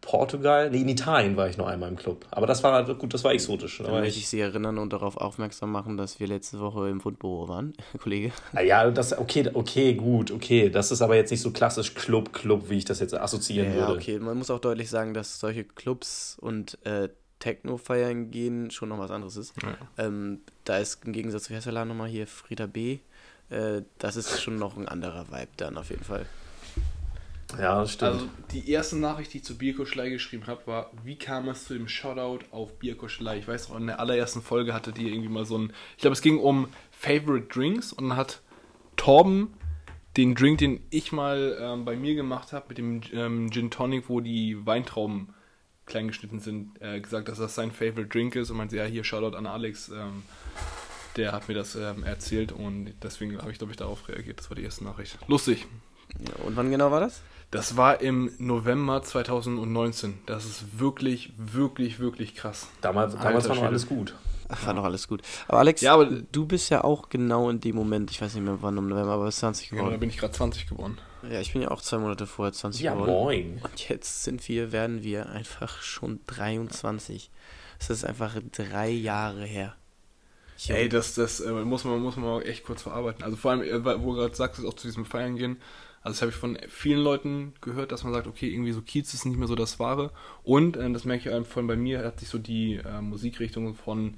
Portugal. Nee, in Italien war ich noch einmal im Club. Aber das war halt gut, das war exotisch. Da Dann war möchte ich, ich Sie erinnern und darauf aufmerksam machen, dass wir letzte Woche im Fundbüro waren, Kollege. Ah Ja, das, okay, okay, gut, okay. Das ist aber jetzt nicht so klassisch Club, Club, wie ich das jetzt assoziieren Ja, würde. okay. Man muss auch deutlich sagen, dass solche Clubs und äh, Techno feiern gehen schon noch was anderes ist. Ähm, da ist im Gegensatz zu Hesseler nochmal hier Frieda B. Äh, das ist schon noch ein anderer Vibe dann auf jeden Fall. Ja, das stimmt. Also die erste Nachricht, die ich zu Bierkuschelei geschrieben habe, war, wie kam es zu dem Shoutout auf Bierkuschelei? Ich weiß noch, in der allerersten Folge hatte die irgendwie mal so ein, ich glaube, es ging um Favorite Drinks und dann hat Torben den Drink, den ich mal ähm, bei mir gemacht habe, mit dem ähm, Gin Tonic, wo die Weintrauben klein geschnitten sind, äh, gesagt, dass das sein Favorite Drink ist und meinte, ja, hier Shoutout an Alex, ähm, der hat mir das ähm, erzählt und deswegen habe ich, glaube ich, darauf reagiert. Das war die erste Nachricht. Lustig. Und wann genau war das? Das war im November 2019. Das ist wirklich, wirklich, wirklich krass. damals Alter damals war noch alles gut. Ach, war doch alles gut. Aber Alex, Ja, aber- du bist ja auch genau in dem Moment, ich weiß nicht mehr wann im November, aber bist 20 Ja, da geworden. bin ich gerade 20 geworden. Ja, ich bin ja auch zwei Monate vorher 20 Ja, geworden. moin. Und jetzt sind wir, werden wir einfach schon 23. Es ist einfach drei Jahre her. Ich- Ey, das, das äh, muss, man, muss man auch echt kurz verarbeiten. Also vor allem, äh, wo du gerade sagst, auch zu diesem Feiern gehen. Also das habe ich von vielen Leuten gehört, dass man sagt, okay, irgendwie so Kiez ist nicht mehr so das Wahre. Und, äh, das merke ich vor allem bei mir, hat sich so die äh, Musikrichtung von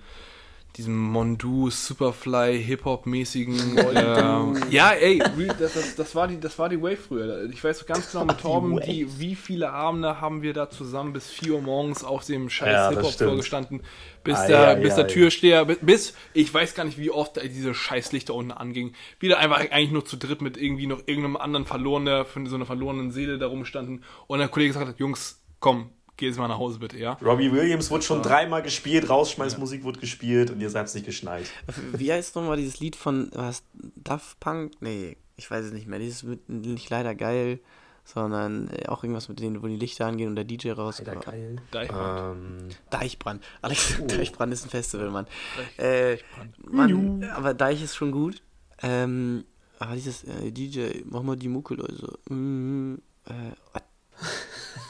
diesem Mondu, Superfly, Hip-Hop-mäßigen. ähm, ja, ey, real, das, das, das, war die, das war die Wave früher. Ich weiß so ganz genau mit Torben, die, wie viele Abende haben wir da zusammen bis 4 Uhr morgens auf dem scheiß Ja, stimmt. gestanden, bis, Ei, der, ei, bis der ei. Türsteher, bis, ich weiß gar nicht, wie oft diese Scheißlichter unten angingen. Wieder einfach eigentlich nur zu dritt mit irgendwie noch irgendeinem anderen verlorenen, von so einer verlorenen Seele da rumstanden. Und der Kollege gesagt hat, Jungs, komm, geh jetzt mal nach Hause bitte, ja? Robbie Williams wurde schon dreimal gespielt, Rausschmeißmusik wurde gespielt und ihr seid es nicht geschneit. Wie heißt nochmal dieses Lied von was, Daft Punk? Nee, ich weiß es nicht mehr. Dieses mit nicht leider geil, sondern auch irgendwas mit denen, wo die Lichter angehen und der DJ rauskommt. geil. Die Hard. Ähm, Deichbrand. Alex, Deichbrand ist ein Festival, Mann. Äh, Mann aber Deich ist schon gut. Ähm, aber dieses äh, DJ, mach mal die Mucke, Leute. Mm, äh,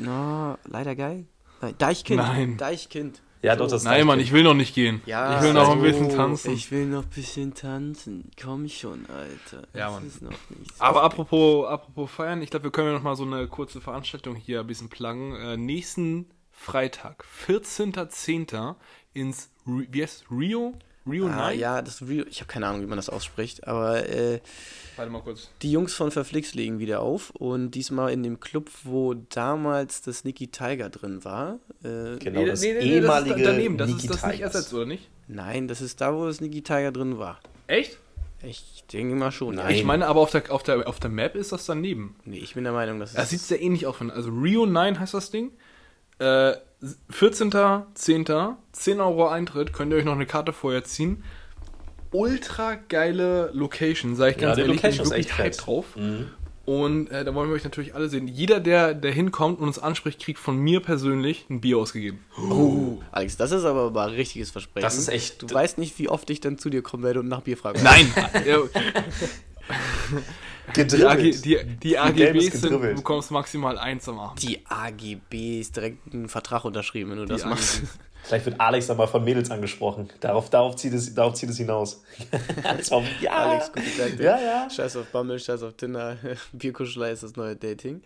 no, leider geil. Nein, Deichkind. Nein. Deichkind. ja, doch, das Nein, Mann, ich will noch nicht gehen. Ja, ich will noch ein so, bisschen tanzen. Ich will noch ein bisschen tanzen. Komm schon, Alter. Ja, Mann. ist noch nicht so Aber apropos, apropos feiern, ich glaube, wir können ja noch mal so eine kurze Veranstaltung hier ein bisschen pluggen. Äh, nächsten Freitag, 14.10. ins, wie heißt? Rio? Rio Ah, 9? ja, das Real, ich habe keine Ahnung, wie man das ausspricht, aber äh, Warte mal kurz. die Jungs von Verflix legen wieder auf und diesmal in dem Club, wo damals das Nicky Tiger drin war. Äh, Genau, das das ehemalige ist da- daneben, das Niki ist das nicht Tigers. ersetzt, oder nicht? Nein, das ist da, wo das Nicky Tiger drin war. Echt? Ich denke mal schon. Nein. Ich meine, aber auf der, auf, der, auf der Map ist das daneben. Nee, ich bin der Meinung, dass Das sieht sehr ähnlich aus. von- Also Rio 9 heißt das Ding. Äh, 14.10. 10 Euro Eintritt. Könnt ihr euch noch eine Karte vorher ziehen. Ultra geile Location, sag ich Ja, ganz die ehrlich. Bin ich Location ist wirklich echt hyped fett. drauf. Mhm. Und äh, da wollen wir euch natürlich alle sehen. Jeder, der, der hinkommt und uns anspricht, kriegt von mir persönlich ein Bier ausgegeben. Oh, Alex, das ist aber mal ein richtiges Versprechen. Das ist echt- Du weißt nicht, wie oft ich dann zu dir kommen werde und nach Bier frage. Nein! Ja, die, AG, Gedribbelt. die, die AGBs ist sind, gedribbelt. du bekommst maximal eins am Abend. Die AGB ist direkt ein Vertrag unterschrieben, wenn du das Die machst. AGBs. Vielleicht wird Alex dann mal von Mädels angesprochen. Darauf, darauf, zieht, es, darauf zieht es hinaus. das war, ja, Alex, gute Taktik. ja, ja. Scheiß auf Bumble, scheiß auf Tinder. Bierkuschelei ist das neue Dating.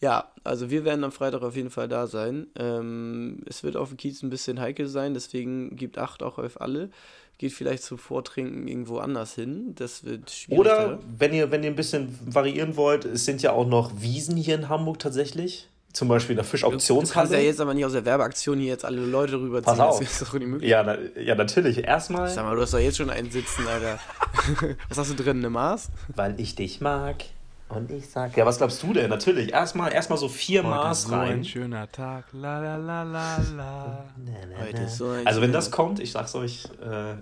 Ja, also wir werden am Freitag auf jeden Fall da sein. Ähm, es wird auf dem Kiez ein bisschen heikel sein, deswegen gibt Acht auch auf alle. Geht vielleicht zum Vortrinken irgendwo anders hin. Das wird schwierig. Oder wenn ihr, wenn ihr ein bisschen variieren wollt, es sind ja auch noch Wiesen hier in Hamburg tatsächlich. Zum Beispiel in der Du kannst Fischauktionshalle. ja jetzt aber nicht aus der Werbeaktion hier jetzt alle Leute rüberziehen. Pass auf. Das ist doch nicht möglich. ja, na, ja, natürlich. Erstmal, Sag mal, du hast doch jetzt schon einen sitzen, Alter. Was hast du drin, eine Maß? weil ich dich mag. Und ich sag, ja, was glaubst du denn? Natürlich, erstmal erstmal so vier Maß rein. schöner Tag. La la la la la. Heute ist so ein Also wenn das kommt, ich sag's euch, äh,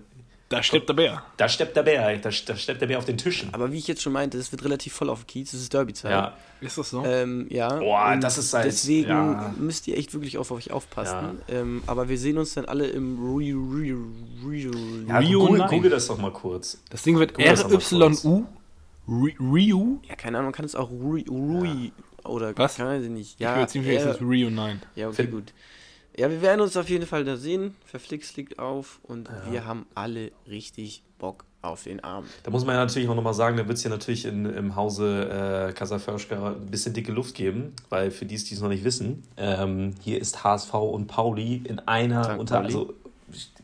Da stirbt der Bär. da steppt der Bär, da, da steppt der Bär auf den Tischen. Aber wie ich jetzt schon meinte, es wird relativ voll auf dem Kiez, es ist Derby-Zeit. Ja, Ist das so? Ähm, ja. Boah, und das ist halt- Deswegen ja. müsst ihr echt wirklich auf euch aufpassen. Ähm, aber wir sehen uns dann alle im Re Re Re ja Rio google, google das doch mal kurz. Das Ding wird. RYU. Ryu? Ja, keine Ahnung, man kann es auch Rui, Rui oder Was? kann ich nicht. ich Ja, bin mir ziemlich sicher, es ist Rio 9. ja, okay, Fit- gut. Ja, wir werden uns auf jeden Fall da sehen. Verflixt liegt auf und wir haben alle richtig Bock auf den Abend. Da muss man ja natürlich auch nochmal sagen, da wird es ja natürlich in, im Hause äh, Kasaförschka ein bisschen dicke Luft geben, weil für die, die es noch nicht wissen, ähm, hier ist HSV und Pauli in einer, St. unter, Pauli. also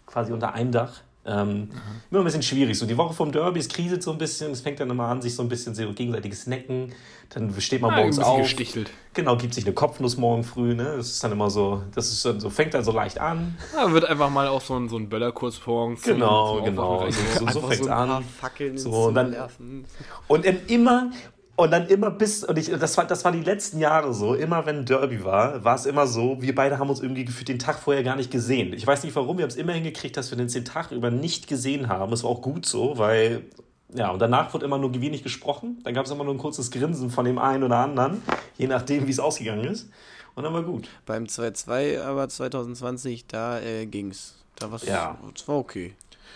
quasi unter einem Dach. Ähm, Immer ein bisschen schwierig. So die Woche vom Derby, es kriselt so ein bisschen, es fängt dann immer an, sich so ein bisschen so gegenseitiges Necken. Dann steht man Ah, morgens auf. gestichtelt. Genau, gibt sich eine Kopfnuss morgen früh, ne? Das ist dann immer so, das ist dann so, fängt dann so leicht an. Da wird einfach mal auch so ein, so ein Böllerkurs morgens. Genau, genau. So, so, so fängt's ein paar an. Fackeln So, und dann-. Und dann immer, und dann immer bis, und ich, das war, das war die letzten Jahre so, immer wenn Derby war, war es immer so, wir beide haben uns irgendwie gefühlt den Tag vorher gar nicht gesehen. Ich weiß nicht warum, wir haben es immer hingekriegt, dass wir den Tag über nicht gesehen haben. Es war auch gut so, weil, ja, und danach wurde immer nur wenig gesprochen. Dann gab es immer nur ein kurzes Grinsen von dem einen oder anderen, je nachdem, wie es ausgegangen ist. Und dann war gut. Beim 2-2 aber 2020, da äh, ging's. Da war's, Ja. das war okay.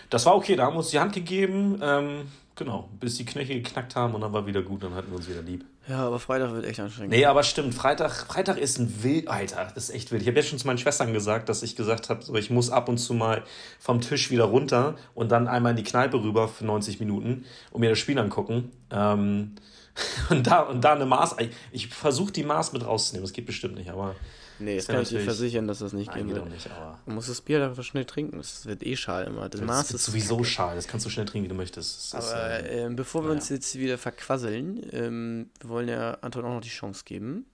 Das war okay, da haben wir uns die Hand gegeben, ähm, genau, bis die Knöchel geknackt haben und dann war wieder gut, dann hatten wir uns wieder lieb. Ja, aber Freitag wird echt anstrengend. Nee, aber stimmt. Freitag, Freitag ist ein wild. Alter, das ist echt wild. Ich habe jetzt schon zu meinen Schwestern gesagt, dass ich gesagt habe, so, ich muss ab und zu mal vom Tisch wieder runter und dann einmal in die Kneipe rüber für 90 Minuten und mir das Spiel angucken. Ähm, und, da, und da eine Maß. Ich, ich versuche die Maß mit rauszunehmen. Das geht bestimmt nicht, aber. Nee, das Ist ja kann ich dir versichern, dass das nicht Nein, gehen geht wird. nicht, aber. Man muss das Bier einfach schnell trinken. Das wird eh schal immer. Das, Das Maß ist ist sowieso schade. Das kannst du schnell trinken, wie du möchtest. Das ist, Aber äh, ähm, bevor wir naja. uns jetzt wieder verquasseln, ähm, wir wollen ja Anton auch noch die Chance geben.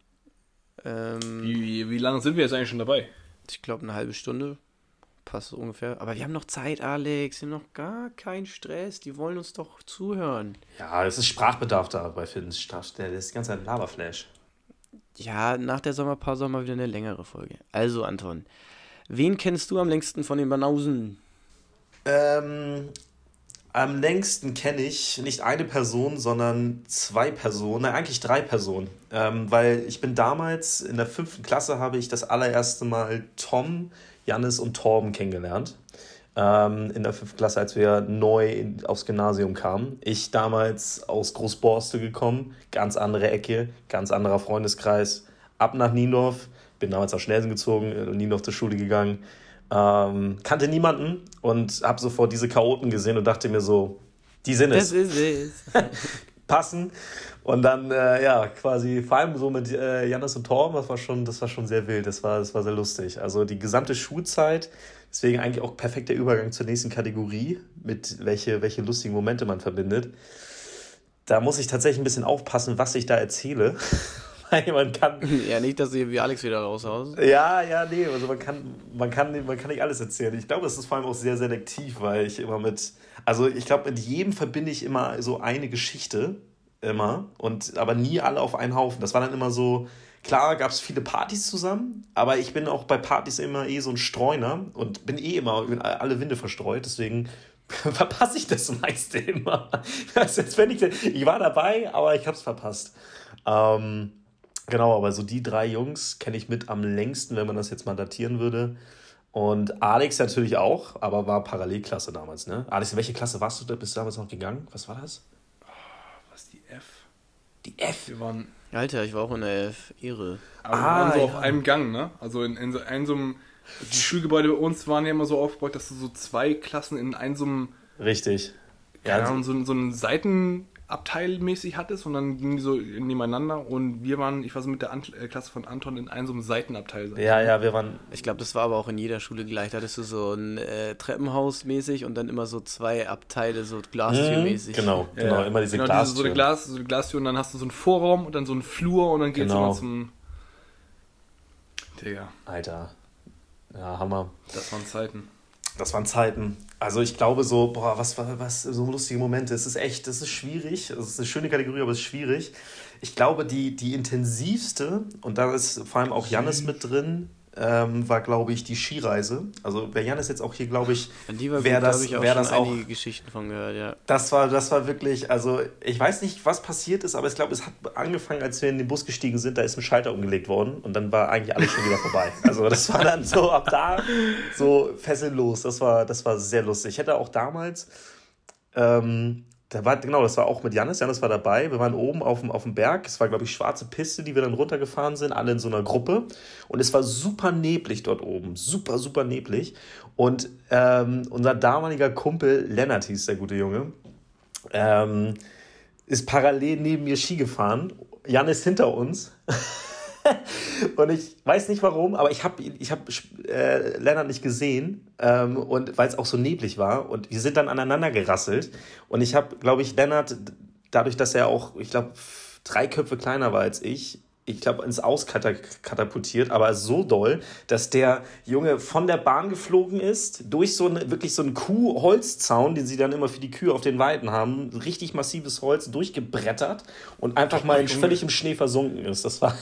Ähm, Wie, wie, wie lange sind wir jetzt eigentlich schon dabei? ich glaube, eine halbe Stunde passt so ungefähr. Aber wir haben noch Zeit, Alex. Wir haben noch gar keinen Stress. Die wollen uns doch zuhören. ja, es ist Sprachbedarf da bei Finn. Das ist der- ist die ganze Zeit Laberflash. Ja, nach der Sommerpause wir wieder eine längere Folge. Also, Anton, wen kennst du am längsten von den Banausen? Ähm, am längsten kenne ich nicht eine Person, sondern zwei Personen, nein, eigentlich drei Personen. Ähm, weil ich bin damals in der fünften Klasse habe ich das allererste Mal Tom, Jannis und Torben kennengelernt. Ähm, in der fünften Klasse, als wir neu aufs Gymnasium kamen. Ich damals aus Großborste gekommen, ganz andere Ecke, ganz anderer Freundeskreis. Ab nach Niendorf, bin damals nach Schnelsen gezogen, in Niendorf zur Schule gegangen. Ähm, kannte niemanden und habe sofort diese Chaoten gesehen und dachte mir so, die sind es Das ist es. passen. Und dann, äh, ja, quasi, vor allem so mit äh, Janis und Torben, das war schon, das war schon sehr wild, das war, das war sehr lustig. Also die gesamte Schulzeit, deswegen eigentlich auch perfekter Übergang zur nächsten Kategorie, mit welche, welche lustigen Momente man verbindet. Da muss ich tatsächlich ein bisschen aufpassen, was ich da erzähle. Weil man kann, ja, nicht, dass hier wie Alex wieder raushaust. ja, ja, nee, also man kann, man kann, man kann nicht alles erzählen. Ich glaube, es ist vor allem auch sehr selektiv, weil ich immer mit, also ich glaube, mit jedem verbinde ich immer so eine Geschichte, immer, und aber nie alle auf einen Haufen. Das war dann immer so, klar gab es viele Partys zusammen, aber ich bin auch bei Partys immer eh so ein Streuner und bin eh immer über alle Winde verstreut, deswegen verpasse ich das meiste immer. Das ist, wenn ich, ich war dabei, aber ich habe es verpasst. Ähm, Genau, aber so die drei Jungs kenne ich mit am längsten, wenn man das jetzt mal datieren würde. Und Alex natürlich auch, aber war Parallelklasse damals, ne? Alex, in welche Klasse warst du da? Bist du damals noch gegangen? Was war das? Was, die F? Die F. Wir waren, Alter, ich war auch in der F. Ehre. aber wir Ah, waren so ja. auf einem Gang, ne? Also in, in so, in so einem, die Schulgebäude bei uns waren ja immer so aufgebaut, dass du so zwei Klassen in einem so einem, Richtig. Ja, Ahnung, so, so einen Seitenabteil mäßig hattest und dann gingen die so nebeneinander und wir waren, ich war so mit der Ant äh, Klasse von Anton in einem so einem Seitenabteil. ja, ja, wir waren. Ich glaube, das war aber auch in jeder Schule gleich. Da hattest du so ein äh, Treppenhaus mäßig und dann immer so zwei Abteile, so Glastürmäßig. Genau, Ja, genau, ja. immer diese genau, Glastüren. so eine, Glas, so eine Glastür und dann hast du so einen Vorraum und dann so einen Flur und dann geht's Genau. immer zum. Digga, Alter. Ja, Hammer. das waren Zeiten. Das waren Zeiten. Also ich glaube so, boah, was war was so lustige Momente. Es ist echt, das ist schwierig. Es ist eine schöne Kategorie, aber es ist schwierig. Ich glaube, die, die intensivste, und da ist vor allem auch Jannis mit drin, ähm, war, glaube ich, die Skireise. Also wer Janis jetzt auch hier, glaube ich, wäre das, ich auch wär das auch. einige Geschichten von gehört, ja. Das war, das war wirklich, also ich weiß nicht, was passiert ist, aber ich glaube, es hat angefangen, als wir in den Bus gestiegen sind, da ist ein Schalter umgelegt worden und dann war eigentlich alles schon wieder vorbei. Also das war dann so ab da so fessellos. Das war, das war sehr lustig. Ich hätte auch damals ähm, da war, genau, das war auch mit Janis. Janis war dabei. Wir waren oben auf dem, auf dem Berg. Es war, glaube ich, schwarze Piste, die wir dann runtergefahren sind, alle in so einer Gruppe. Und es war super neblig dort oben. Super, super neblig. Und ähm, unser damaliger Kumpel, Lennart hieß der gute Junge, ähm, ist parallel neben mir Ski gefahren. Jan ist hinter uns. und ich weiß nicht warum, aber ich habe ich hab, äh, Lennart nicht gesehen ähm, und weil es auch so neblig war. Und wir sind dann aneinander gerasselt. Und ich habe, glaube ich, Lennart, dadurch, dass er auch, ich glaube, drei Köpfe kleiner war als ich, ich glaube, ins Aus katapultiert, aber so doll, dass der Junge von der Bahn geflogen ist, durch so eine, wirklich so einen Kuhholzzaun, den sie dann immer für die Kühe auf den Weiden haben, richtig massives Holz durchgebrettert und einfach mal völlig im Schnee versunken ist. Das war,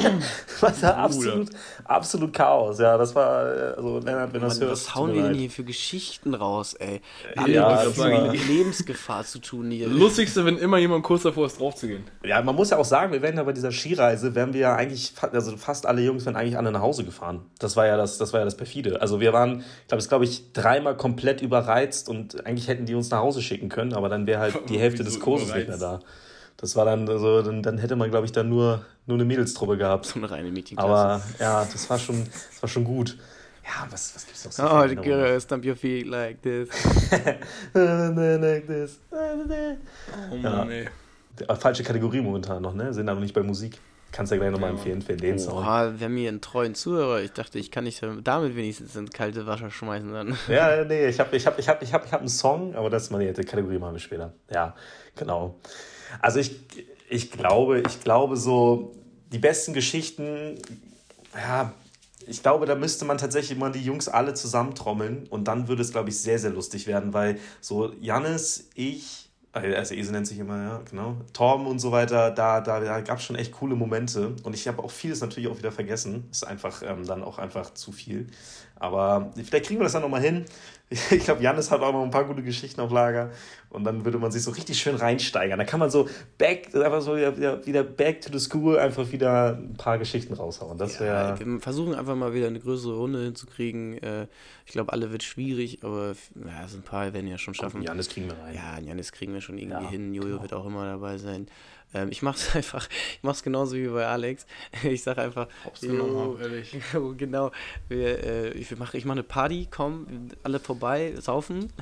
das war absolut, absolut Chaos. Ja, das war, also Lennart, wenn das hört. Was hauen die denn hier für Geschichten raus, ey? Alle ja, das mit Lebensgefahr zu tun hier. Lustigste, wenn immer jemand kurz davor ist, draufzugehen. Ja, man muss ja auch sagen, wir werden ja bei dieser Skireise Reise wären wir ja eigentlich, also fast alle Jungs wären eigentlich alle nach Hause gefahren. Das war ja das, das war ja das perfide. Also wir waren, ich glaube, es glaube ich dreimal komplett überreizt und eigentlich hätten die uns nach Hause schicken können, aber dann wäre halt die Hälfte des Kurses überreizt? nicht mehr da. Das war dann so, dann, dann hätte man, glaube ich, dann nur, nur eine Mädelstruppe gehabt. So eine reine Meetingklasse. Aber ja, das war schon, das war schon gut. Ja, was, was gibt's noch so? Oh, the girl, stamp your feet like this. like this. Oh Mann, ja. ey. Falsche Kategorie momentan noch, ne? Sind aber nicht bei Musik. Kannst du ja gleich nochmal ja. empfehlen für den Song. Oha, wir haben hier einen treuen Zuhörer. Ich dachte, ich kann nicht damit wenigstens in kalte Wasser schmeißen dann. Ja, nee, ich habe ich hab, ich hab, ich hab, ich hab einen Song, aber das ist meine Kategorie machen wir später. Ja, genau. Also ich, ich glaube, ich glaube so, die besten Geschichten, ja, ich glaube, da müsste man tatsächlich mal die Jungs alle zusammentrommeln und dann würde es, glaube ich, sehr, sehr lustig werden, weil so Jannis, ich, also Esel nennt sich immer, ja, genau. Torben und so weiter, da, da, da gab es schon echt coole Momente. Und ich habe auch vieles natürlich auch wieder vergessen. Ist einfach ähm, dann auch einfach zu viel. Aber vielleicht kriegen wir das dann nochmal hin. Ich glaube, Janis hat auch noch ein paar gute Geschichten auf Lager. Und dann würde man sich so richtig schön reinsteigern. Da kann man so back, einfach so wieder, wieder back to the school, einfach wieder ein paar Geschichten raushauen. Das ja, wir versuchen einfach mal wieder eine größere Runde hinzukriegen. Äh, ich glaube, alle wird schwierig, aber ja, so ein paar werden ja schon schaffen. Janis kriegen wir rein. Ja, Janis kriegen wir schon irgendwie ja, hin. Jojo genau. wird auch immer dabei sein. Ähm, ich mache es einfach, ich mache es genauso wie bei Alex. Ich sage einfach, jo, ehrlich. genau, wir, äh, ich mache ich mach eine Party, komm, alle vorbei, saufen.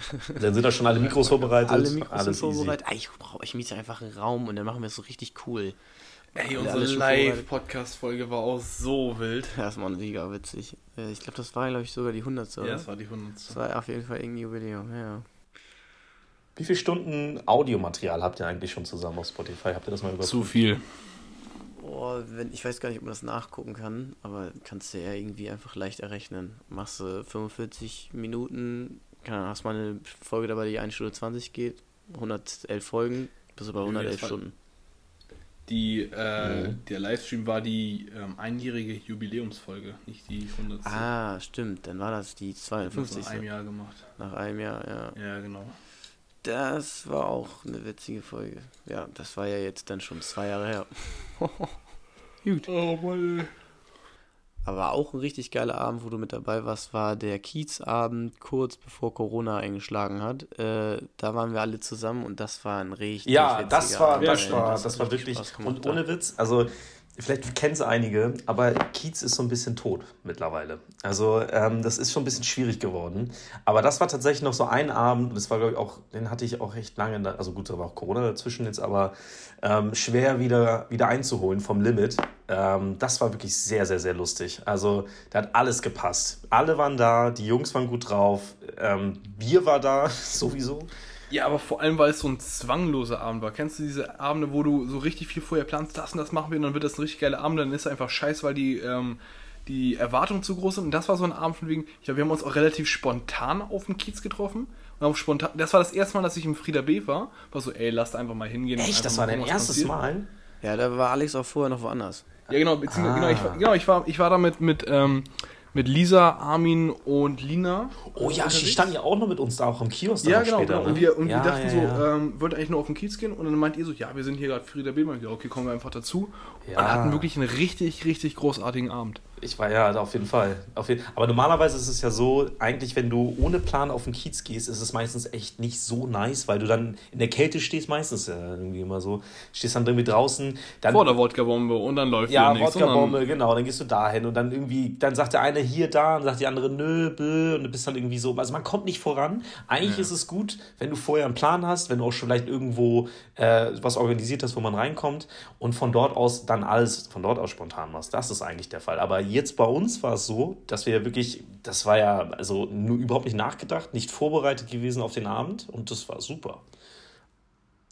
Dann sind da schon alle Mikros vorbereitet. Alle Mikros sind vorbereitet. Ah, ich brauche, ich miete einfach einen Raum und dann machen wir es so richtig cool. Ey, unsere Live-Podcast-Folge war auch so wild. Ja, das war mega witzig. Äh, ich glaube, das war, glaube ich, sogar die 100. Ja, das war die 100. Das war auf jeden Fall irgendwie Jubiläum, ja. Wie viele Stunden Audiomaterial habt ihr eigentlich schon zusammen auf Spotify? Habt ihr das mal überprüft? Zu viel. Boah, wenn, ich weiß gar nicht, ob man das nachgucken kann, aber kannst du ja irgendwie einfach leicht errechnen. Machst du 45 Minuten, kann, hast mal eine Folge dabei, die 1 Stunde 20 geht, 111 Folgen, bist du bei 111 Stunden. Die, äh, mhm. Der Livestream war die ähm, einjährige Jubiläumsfolge, nicht die 100. Ah, stimmt, dann war das die 52. Nach einem Jahr gemacht. Nach einem Jahr, ja. Ja, genau. Das war auch eine witzige Folge. Ja, das war ja jetzt dann schon zwei Jahre her. Gut. Oh Mann. Aber auch ein richtig geiler Abend, wo du mit dabei warst, war der Kiezabend kurz bevor Corona eingeschlagen hat. Äh, da waren wir alle zusammen und das war ein richtig Ja, das war, Abend, das war, das, das war wirklich. Und ohne Witz, also vielleicht kennen es einige, aber Kiez ist so ein bisschen tot mittlerweile. Also ähm, das ist schon ein bisschen schwierig geworden. Aber das war tatsächlich noch so ein Abend, und das war, glaube ich, auch, den hatte ich auch recht lange, also gut, da war auch Corona dazwischen jetzt, aber ähm, schwer wieder, wieder einzuholen vom Limit. Ähm, das war wirklich sehr, sehr, sehr lustig. Also da hat alles gepasst. Alle waren da, die Jungs waren gut drauf, ähm, Bier war da sowieso. Ja, aber vor allem, weil es so ein zwangloser Abend war. Kennst du diese Abende, wo du so richtig viel vorher planst, das und das machen wir und dann wird das ein richtig geiler Abend, dann ist es einfach scheiße, weil die, ähm, die Erwartungen zu groß sind. Und das war so ein Abend von wegen, ich glaube, wir haben uns auch relativ spontan auf dem Kiez getroffen. Und auch spontan, das war das erste Mal, dass ich im Frieda B war. War so, ey, lasst einfach mal hingehen. und Echt, das war dein erstes passiert. Mal? Ja, da war Alex auch vorher noch woanders. Ja, genau, beziehungsweise, genau, ich, war- Ah. genau ich, war, ich war da mit, mit, ähm, mit Lisa, Armin und Lina. Oh ja, sie standen ja auch noch mit uns da auch im Kiosk. Ja, genau, später, genau. Und ne? wir, und ja, wir dachten ja, so, ja. ähm, wollten eigentlich nur auf den Kiez gehen und dann meint ihr so, ja, wir sind hier gerade Frieda Billmann. Ja, okay, kommen wir einfach dazu. Ja. Und hatten wirklich einen richtig, richtig großartigen Abend. Ich war ja, auf jeden Fall. Auf jeden, aber normalerweise ist es ja so, eigentlich, wenn du ohne Plan auf den Kiez gehst, ist es meistens echt nicht so nice, weil du dann in der Kälte stehst, meistens ja irgendwie immer so, stehst dann irgendwie draußen. Dann, Vor der Wodka-Bombe und dann läuft ja, Wodka-Bombe, genau, dann gehst du dahin und dann irgendwie, dann sagt der eine hier, da, und sagt die andere nö, bö, und du bist dann irgendwie so, also man kommt nicht voran. Eigentlich ist es gut, wenn du vorher einen Plan hast, wenn du auch schon vielleicht irgendwo äh, was organisiert hast, wo man reinkommt und von dort aus dann alles von dort aus spontan machst. Das ist eigentlich der Fall. Aber jetzt bei uns war es so, dass wir wirklich, das war ja also nur überhaupt nicht nachgedacht, nicht vorbereitet gewesen auf den Abend und das war super.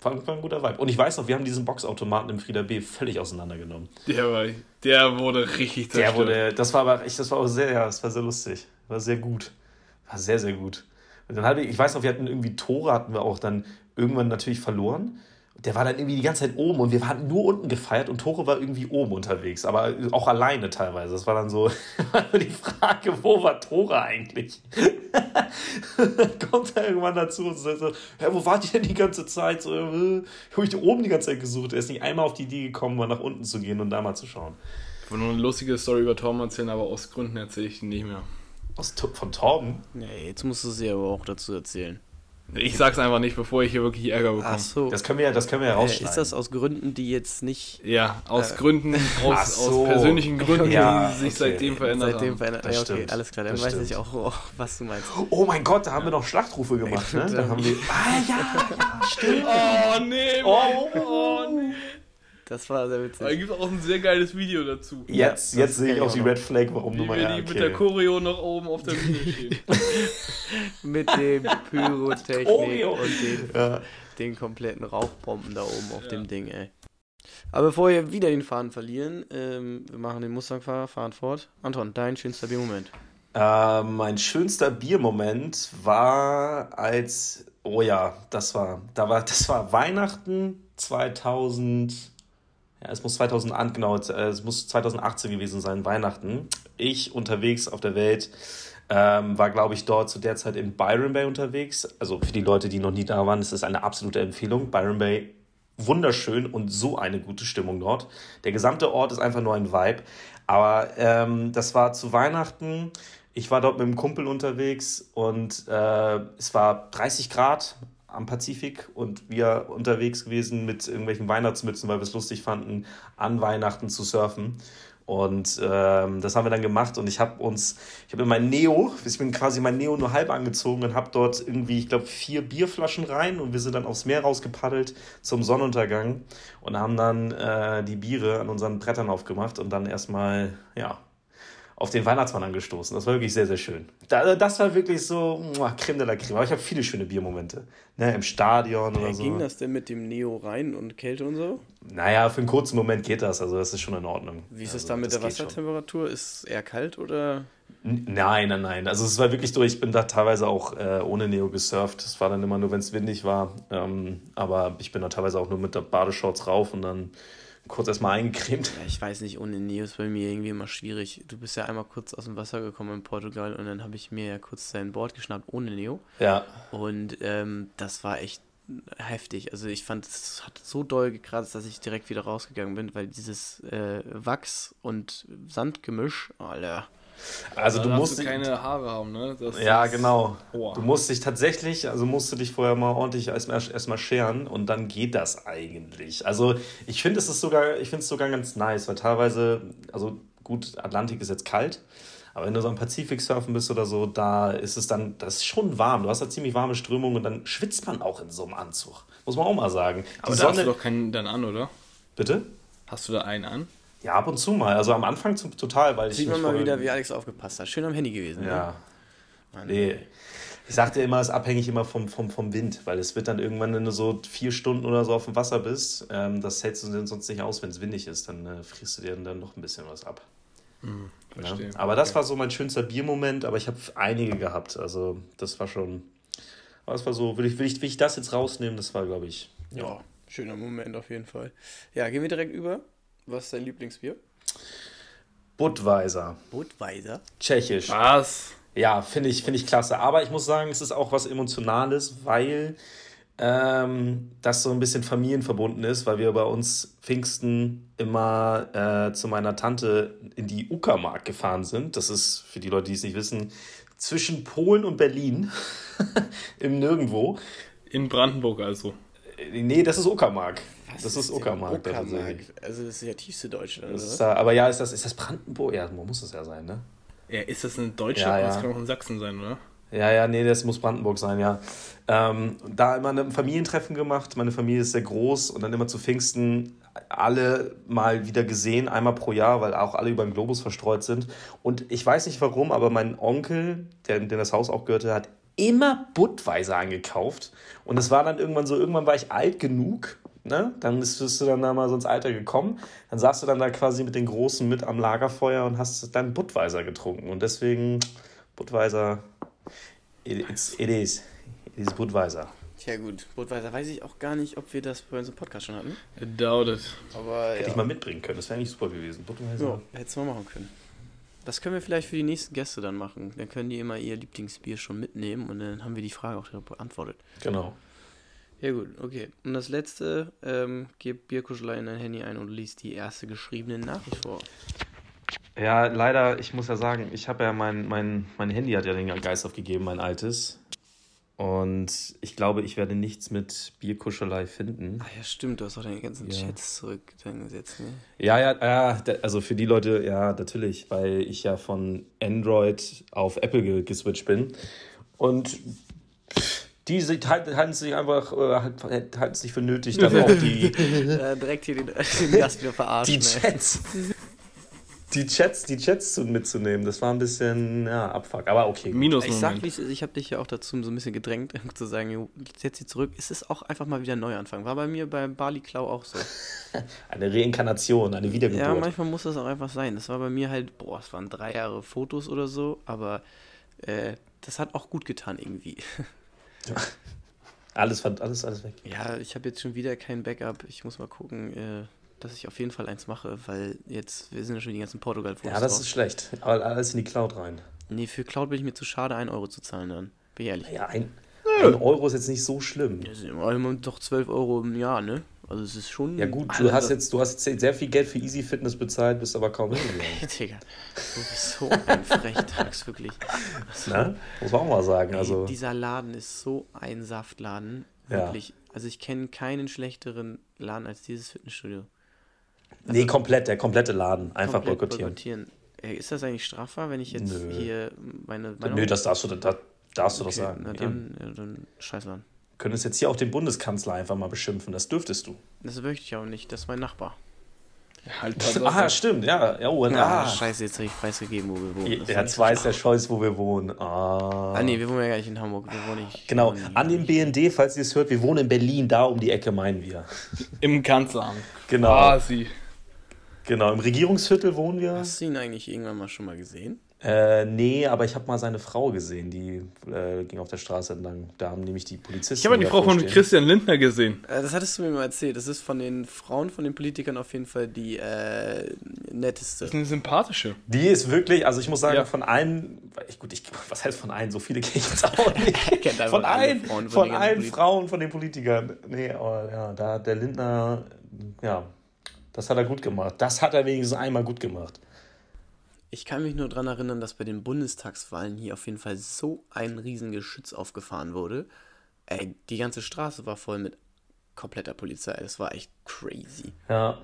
War, ein guter Vibe. Und ich weiß noch, wir haben diesen Boxautomaten im Frieder B völlig auseinandergenommen. Der, war, der wurde richtig Der zerstört. wurde, das war aber echt, das war auch sehr, ja, das war sehr lustig. War sehr gut. War sehr, sehr gut. Und dann hatte ich, ich weiß noch, wir hatten irgendwie Tore, hatten wir auch dann irgendwann natürlich verloren. Der war dann irgendwie die ganze Zeit oben und wir hatten nur unten gefeiert und Tore war irgendwie oben unterwegs, aber auch alleine teilweise. Das war dann so die Frage, wo war Tore eigentlich? dann kommt er irgendwann dazu und sagt so, ja, wo wart ihr denn die ganze Zeit? So, äh, ich habe mich oben die ganze Zeit gesucht. Er ist nicht einmal auf die Idee gekommen, mal nach unten zu gehen und da mal zu schauen. Ich wollte nur eine lustige Story über Tom erzählen, aber aus Gründen erzähle ich die nicht mehr. Aus, von Torben? Nee, jetzt musst du sie aber auch dazu erzählen. Ich sag's einfach nicht, bevor ich hier wirklich Ärger bekomme. Ach so. Das können wir ja, das können wir ja äh, rausschneiden. ist das aus Gründen, die jetzt nicht Ja, aus Äh, Gründen, aus, so. aus persönlichen Gründen, Ja, die sich okay. seitdem verändert seitdem haben. verändert Das Ja, okay, stimmt. alles klar, dann Das weiß stimmt. ich auch, oh, was du meinst. Oh mein Gott, da haben wir noch Schlachtrufe gemacht, ne? Da haben wir. Ah ja, ja, stimmt. Oh nee, Oh. Oh nee. Das war sehr Da witzig. gibt es auch ein sehr geiles Video dazu. Jetzt, Ja, jetzt das sehe ich auch die. Red Flag, warum du Wie mal wir ja, die mit der okay. Choreo noch oben auf der Bühne stehen. Mit dem Pyrotechnik und den, Ja. den kompletten Rauchbomben da oben auf dem Ding, ey. Aber bevor wir wieder den Faden verlieren, ähm, wir machen den Mustang-Fahrer, fahren fort. Anton, dein schönster Biermoment. Äh, mein schönster Biermoment war als, oh ja, das war, da war, das war Weihnachten 2000, ja, es muss 2008, genau, äh, es muss 2018 gewesen sein, Weihnachten. Ich unterwegs auf der Welt, ähm, war, glaube ich, dort zu der Zeit in Byron Bay unterwegs. Also für die Leute, die noch nie da waren, ist es eine absolute Empfehlung. Byron Bay wunderschön und so eine gute Stimmung dort. Der gesamte Ort ist einfach nur ein Vibe. Aber ähm, das war zu Weihnachten. Ich war dort mit einem Kumpel unterwegs und äh, es war 30 Grad am Pazifik und wir unterwegs gewesen mit irgendwelchen Weihnachtsmützen, weil wir es lustig fanden, an Weihnachten zu surfen. Und ähm, das haben wir dann gemacht und ich habe uns, ich habe in mein Neo, ich bin quasi mein Neo nur halb angezogen und habe dort irgendwie, ich glaube, vier Bierflaschen rein und wir sind dann aufs Meer rausgepaddelt zum Sonnenuntergang und haben dann äh, die Biere an unseren Brettern aufgemacht und dann erstmal, ja, auf den Weihnachtsmann angestoßen. Das war wirklich sehr, sehr schön. Da, das war wirklich so, muah, Creme de la Creme. Aber ich habe viele schöne Biermomente. Ne, Im Stadion oder Äh, so. Ging das denn mit dem Neo rein und Kälte und so? Naja, für einen kurzen Moment geht das. Also das ist schon in Ordnung. Wie ist also, es da mit der geht schon. Wassertemperatur? Ist es eher kalt oder? Nein, nein, nein. Also es war wirklich so, ich bin da teilweise auch äh, ohne Neo gesurft. Es war dann immer nur, wenn es windig war. Ähm, aber ich bin da teilweise auch nur mit der Badeshorts rauf und dann kurz erstmal eingecremt. Ja, ich weiß nicht, ohne Neo ist bei mir irgendwie immer schwierig. Du bist ja einmal kurz aus dem Wasser gekommen in Portugal und dann habe ich mir ja kurz dein Board geschnappt ohne Neo. Ja, Und ähm, das war echt heftig. Also ich fand, es hat so doll gekratzt, dass ich direkt wieder rausgegangen bin, weil dieses äh, Wachs- und Sandgemisch, Alter. Also Da du musst... du keine Haare haben, ne? Das Ja, ist- genau. Boah. Du musst dich tatsächlich, also musst du dich vorher mal ordentlich erstmal erstmal scheren und dann geht das eigentlich. Also ich finde es ist sogar, ich finde es sogar ganz nice, weil teilweise, also gut, Atlantik ist jetzt kalt, aber wenn du so am Pazifik surfen bist oder so, da ist es dann, das ist schon warm. Du hast da ziemlich warme Strömung und dann schwitzt man auch in so einem Anzug. Muss man auch mal sagen. Die Aber da hast du doch keinen dann an, oder? Bitte? Hast du da einen an? Ja, ab und zu mal. Also am Anfang zum, total, weil ich Sieht man mal wieder, wie Alex aufgepasst hat. Schön am Handy gewesen. Ja. Ne? Nee. Ich sagte immer, es ist abhängig immer vom, vom, vom Wind, weil es wird dann irgendwann, wenn du so vier Stunden oder so auf dem Wasser bist, ähm, das hältst du denn sonst nicht aus, wenn es windig ist, dann äh, frierst du dir dann noch ein bisschen was ab. Ja. Verstehe. Aber das Okay. war so mein schönster Biermoment, aber ich habe einige gehabt. Also das war schon. Aber das war so, will ich, will ich, will ich das jetzt rausnehmen? Das war, glaube ich. Ja, schöner Moment auf jeden Fall. Ja, gehen wir direkt über. Was ist dein Lieblingsbier? Budweiser. Budweiser. Tschechisch. Was? Ja, finde ich, finde ich klasse. Aber ich muss sagen, es ist auch was Emotionales, weil ähm, das so ein bisschen familienverbunden ist, weil wir bei uns Pfingsten immer äh, zu meiner Tante in die Uckermark gefahren sind. Das ist, für die Leute, die es nicht wissen, zwischen Polen und Berlin im Nirgendwo. In Brandenburg also. Äh, Nee, das ist Uckermark. Was das ist denn Uckermark. Uckermark. Also das ist ja tiefste Deutschland, Das ist oder? da, aber ja, ist das, ist das Brandenburg? Ja, muss es ja sein, ne? Ja, ist das in Deutschland? Ja, ja. Das kann auch in Sachsen sein, oder? Ja, ja, nee, das muss Brandenburg sein, ja. Ähm, da immer ein Familientreffen gemacht. Meine Familie ist sehr groß und dann immer zu Pfingsten alle mal wieder gesehen, einmal pro Jahr, weil auch alle über den Globus verstreut sind. Und ich weiß nicht warum, aber mein Onkel, der, dem das Haus auch gehörte, hat immer Budweiser eingekauft. Und es war dann irgendwann so, irgendwann war ich alt genug, ne? Dann bist, bist du dann da mal so ins Alter gekommen. Dann saßt du dann da quasi mit den Großen mit am Lagerfeuer und hast dann Budweiser getrunken. Und deswegen Budweiser, it, it's, it is. It is Budweiser. Tja gut, Budweiser weiß ich auch gar nicht, ob wir das bei uns im Podcast schon hatten. I doubt it. Aber Hätte ja, ich mal mitbringen können, das wäre eigentlich super gewesen. Budweiser. ja hättest du mal machen können. Das können wir vielleicht für die nächsten Gäste dann machen. Dann können die immer ihr Lieblingsbier schon mitnehmen und dann haben wir die Frage auch beantwortet. Genau. Ja gut, okay. Und das letzte, ähm, gib Bierkuschelei in dein Handy ein und liest die erste geschriebene Nachricht vor. Ja, leider, ich muss ja sagen, ich habe ja mein, mein, mein Handy hat ja den Geist aufgegeben, mein altes. Und ich glaube, ich werde nichts mit Bierkuschelei finden. Ah ja, stimmt, du hast auch deine ganzen Ja. Chats zurück dann gesetzt, ne? Ja, ja, ja, also für die Leute, ja, natürlich, weil ich ja von Android auf Apple ge geswitcht bin. Und die sich- halten, halten sich einfach, äh, halt- halten sich für nötig, dann auch die, äh, direkt hier den, den Gast wieder verarschen. die. Chats. Die Chats, die Chats zu- mitzunehmen, das war ein bisschen, ja, Abfuck. Aber okay. Minus Ich sag, wie es ist, ich habe dich ja auch dazu so ein bisschen gedrängt, zu sagen, jo, setz sie zurück. Es ist auch einfach mal wieder ein Neuanfang. War bei mir beim Bali Klau auch so. Eine Reinkarnation, eine Ja, Wiedergeburt. manchmal muss das auch einfach sein. Das war bei mir halt, boah, es waren drei Jahre Fotos oder so, aber äh, das hat auch gut getan irgendwie. alles, alles, alles weg. Ja, ich habe jetzt schon wieder kein Backup. Ich muss mal gucken, äh, dass ich auf jeden Fall eins mache, weil jetzt, wir sind ja schon die ganzen Portugal-Fotos Ja, das drauf. ist schlecht. Aber alles in die Cloud rein. Nee, für Cloud bin ich mir zu schade, einen Euro zu zahlen dann. Bin ich ehrlich. Ja, ein, ein Euro ist jetzt nicht so schlimm. Das sind immer doch 12 Euro im Jahr, ne? Also es ist schon. Ja gut, du hast jetzt, du hast jetzt sehr viel Geld für Easy Fitness bezahlt, bist aber kaum hingegangen. Digga, du bist so ein Frechtags, wirklich. Ne? Muss man auch mal sagen. Ey, Also, dieser Laden ist so ein Saftladen. Ja. Wirklich. Also ich kenne keinen schlechteren Laden als dieses Fitnessstudio. nee, komplett, der komplette Laden. Einfach Komplett boykottieren. boykottieren. Ey, Ist das eigentlich strafbar, wenn ich jetzt Nö. hier meine. meine Nö, das darfst du, das darfst du doch okay, sagen. Na dann, ja, dann Scheißladen. Könntest jetzt hier auch den Bundeskanzler einfach mal beschimpfen, das dürftest du. Das möchte ich auch nicht. Das ist mein Nachbar. Halt Ah, stimmt, ja. ja oh, Ah, ah. scheiße, jetzt habe ich preisgegeben, wo wir wohnen. Das Jetzt weiß der. Scholz, wo wir wohnen. Ah. Ah, nee, wir wohnen ja gar nicht in Hamburg. Wir wohnen nicht. Genau, an dem BND, falls ihr es hört, wir wohnen in Berlin, da um die Ecke meinen wir. Im Kanzleramt. Genau, Quasi. genau. Im Regierungsviertel wohnen wir. Hast du ihn eigentlich irgendwann mal schon mal gesehen? Äh, nee, aber ich habe mal seine Frau gesehen, die äh, ging auf der Straße entlang. Da haben nämlich die Polizisten. Ich habe die Frau von stehen. Christian Lindner gesehen. Äh, Das hattest du mir mal erzählt. Das ist von den Frauen, von den Politikern auf jeden Fall die äh, netteste. Das ist eine sympathische. Die ist wirklich, also ich muss sagen, Ja. von allen, ich, gut, ich, was heißt von allen? So viele kenne ich jetzt auch nicht. von alle allen, Frauen von von allen Politikern. Frauen, von den Politikern. Nee, aber ja, da hat der Lindner, ja, das hat er gut gemacht. Das hat er wenigstens einmal gut gemacht. Ich kann mich nur daran erinnern, dass bei den Bundestagswahlen hier auf jeden Fall so ein riesen Geschütz aufgefahren wurde. Ey, die ganze Straße war voll mit kompletter Polizei. Das war echt crazy. Ja.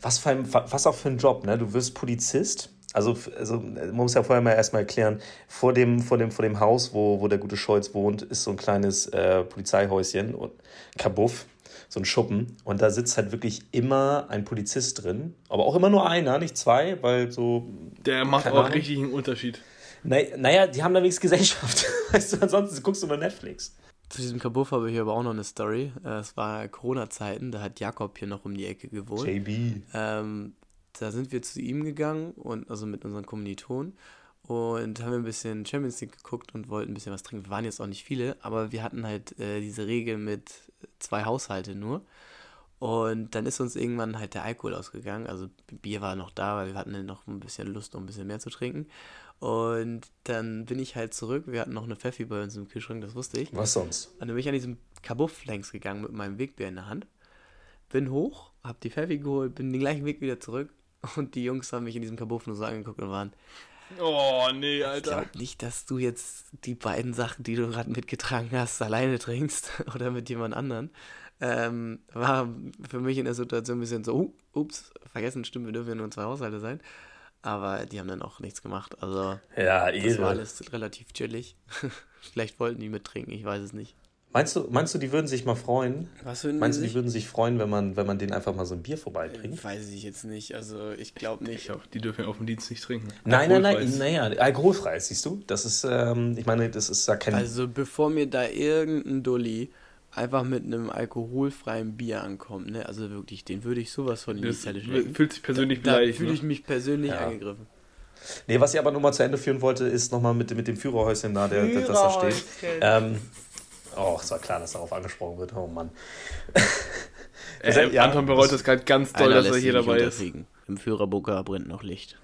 Was, für ein, was auch für ein Job, ne? Du wirst Polizist. Also, also man muss ja vorher mal erstmal erklären, vor dem, vor dem, vor dem Haus, wo, wo der gute Scholz wohnt, ist so ein kleines äh, Polizeihäuschen und Kabuff, so ein Schuppen. Und da sitzt halt wirklich immer ein Polizist drin. Aber auch immer nur einer, nicht zwei, weil so. Der macht auch Ahnung. richtig einen Unterschied. Na, naja, die haben da wenigstens Gesellschaft. Weißt du, ansonsten guckst du nur Netflix. Zu diesem Kabuff habe ich hier aber auch noch eine Story. Äh, Es war Corona-Zeiten, da hat Jakob hier noch um die Ecke gewohnt. JB. Ähm, da sind wir zu ihm gegangen und also mit unseren Kommilitonen und haben ein bisschen Champions League geguckt und wollten ein bisschen was trinken. Wir waren jetzt auch nicht viele, aber wir hatten halt äh, diese Regel mit zwei Haushalte nur. Und dann ist uns irgendwann halt der Alkohol ausgegangen. Also Bier war noch da, weil wir hatten noch ein bisschen Lust, noch ein bisschen mehr zu trinken. Und dann bin ich halt zurück. Wir hatten noch eine Pfeffi bei uns im Kühlschrank, das wusste ich. Was sonst? Und dann bin ich an diesem Kabuff längs gegangen mit meinem Wegbier in der Hand. Bin hoch, hab die Pfeffi geholt, bin den gleichen Weg wieder zurück. Und die Jungs haben mich in diesem Kabuff nur so angeguckt und waren, Oh, nee, ich Alter. glaube nicht, dass du jetzt die beiden Sachen, die du gerade mitgetragen hast, alleine trinkst oder mit jemand anderen. Ähm, war für mich in der Situation ein bisschen so, uh, ups, vergessen, stimmt, wir dürfen ja nur zwei Haushalte sein. Aber die haben dann auch nichts gemacht. Also, Ja, das war alles relativ chillig. Vielleicht wollten die mittrinken, ich weiß es nicht. Meinst du, meinst du, die würden sich mal freuen? Was würden Meinst du, die würden sich freuen, wenn man, wenn man denen einfach mal so ein Bier Äh, vorbeibringt? Weiß ich jetzt nicht. Also, ich glaube Ich nicht. glaub, die dürfen ja auf dem Dienst nicht trinken. Nein, nein, nein, naja, alkoholfrei, siehst du? Das ist, ähm, ich meine, das ist ja kein. Also, bevor mir da irgendein Dulli einfach mit einem alkoholfreien Bier ankommt, ne? Also wirklich, den würde ich sowas von in die Zelle fühlt sich persönlich Da beleidigt. fühle ich ne? mich persönlich Ja. angegriffen. Nee, was ich aber nur mal zu Ende führen wollte, ist nochmal mit, mit dem Führerhäuschen da, der, der, das da steht. Ähm, oh, es war klar, dass darauf angesprochen wird. Oh Mann. Äh, Ja, Anton bereut das gerade ganz doll, Einer dass er hier dabei ist. Im Führerbunker brennt noch Licht.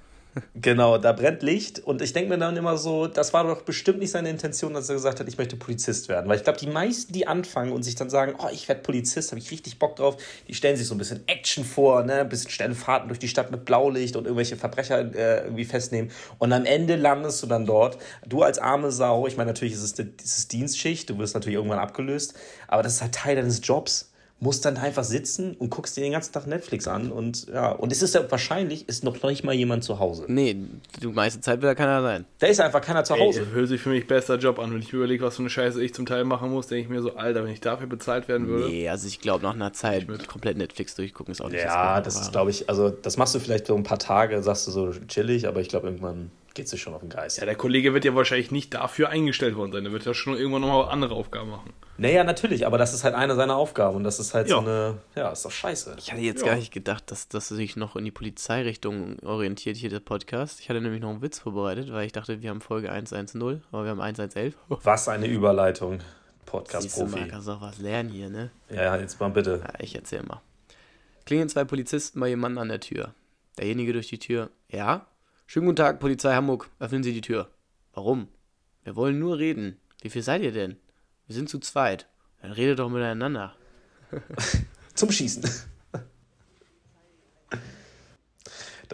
Genau, da brennt Licht und ich denke mir dann immer so, das war doch bestimmt nicht seine Intention, dass er gesagt hat, ich möchte Polizist werden. Weil ich glaube, die meisten, die anfangen und sich dann sagen, oh, ich werde Polizist, habe ich richtig Bock drauf, die stellen sich so ein bisschen Action vor, ne? ein bisschen schnelle Fahrten durch die Stadt mit Blaulicht und irgendwelche Verbrecher äh, irgendwie festnehmen. Und am Ende landest du dann dort, du als arme Sau, ich meine, natürlich ist es, es ist Dienstschicht, du wirst natürlich irgendwann abgelöst, aber das ist halt Teil deines Jobs musst dann einfach sitzen und guckst dir den ganzen Tag Netflix an und ja, und es ist ja wahrscheinlich, ist noch nicht mal jemand zu Hause. Nee, die meiste Zeit will da keiner sein. Da ist einfach keiner zu Ey, Hause. hört sich für mich bester Job an. Wenn ich mir überlege, was für eine Scheiße ich zum Teil machen muss, denke ich mir so, Alter, wenn ich dafür bezahlt werden würde. Nee, also ich glaube, nach einer Zeit komplett Netflix durchgucken ist auch nicht ja, das das ist, glaube ich, also das machst du vielleicht so ein paar Tage, sagst du so chillig, aber ich glaube, irgendwann geht es dir schon auf den Geist. Ja, der Kollege wird ja wahrscheinlich nicht dafür eingestellt worden sein. Der wird ja schon irgendwann nochmal andere Aufgaben machen. Naja, natürlich, aber das ist halt eine seiner Aufgaben und das ist halt so Ja. eine, ja, ist doch scheiße. Ich hatte jetzt Ja. gar nicht gedacht, dass das sich noch in die Polizeirichtung orientiert, hier der Podcast. Ich hatte nämlich noch einen Witz vorbereitet, weil ich dachte, wir haben Folge 110, aber wir haben 1111. Was eine Überleitung, Siehst du Podcast-Profi. kannst auch was lernen hier, ne? Ja, ja, jetzt mal bitte. Ja, ich erzähl mal. Klingeln zwei Polizisten bei jemandem an der Tür. Derjenige durch die Tür. Ja? Schönen guten Tag, Polizei Hamburg. Öffnen Sie die Tür. Warum? Wir wollen nur reden. Wie viel seid ihr denn? Wir sind zu zweit. Dann redet doch miteinander. Zum Schießen.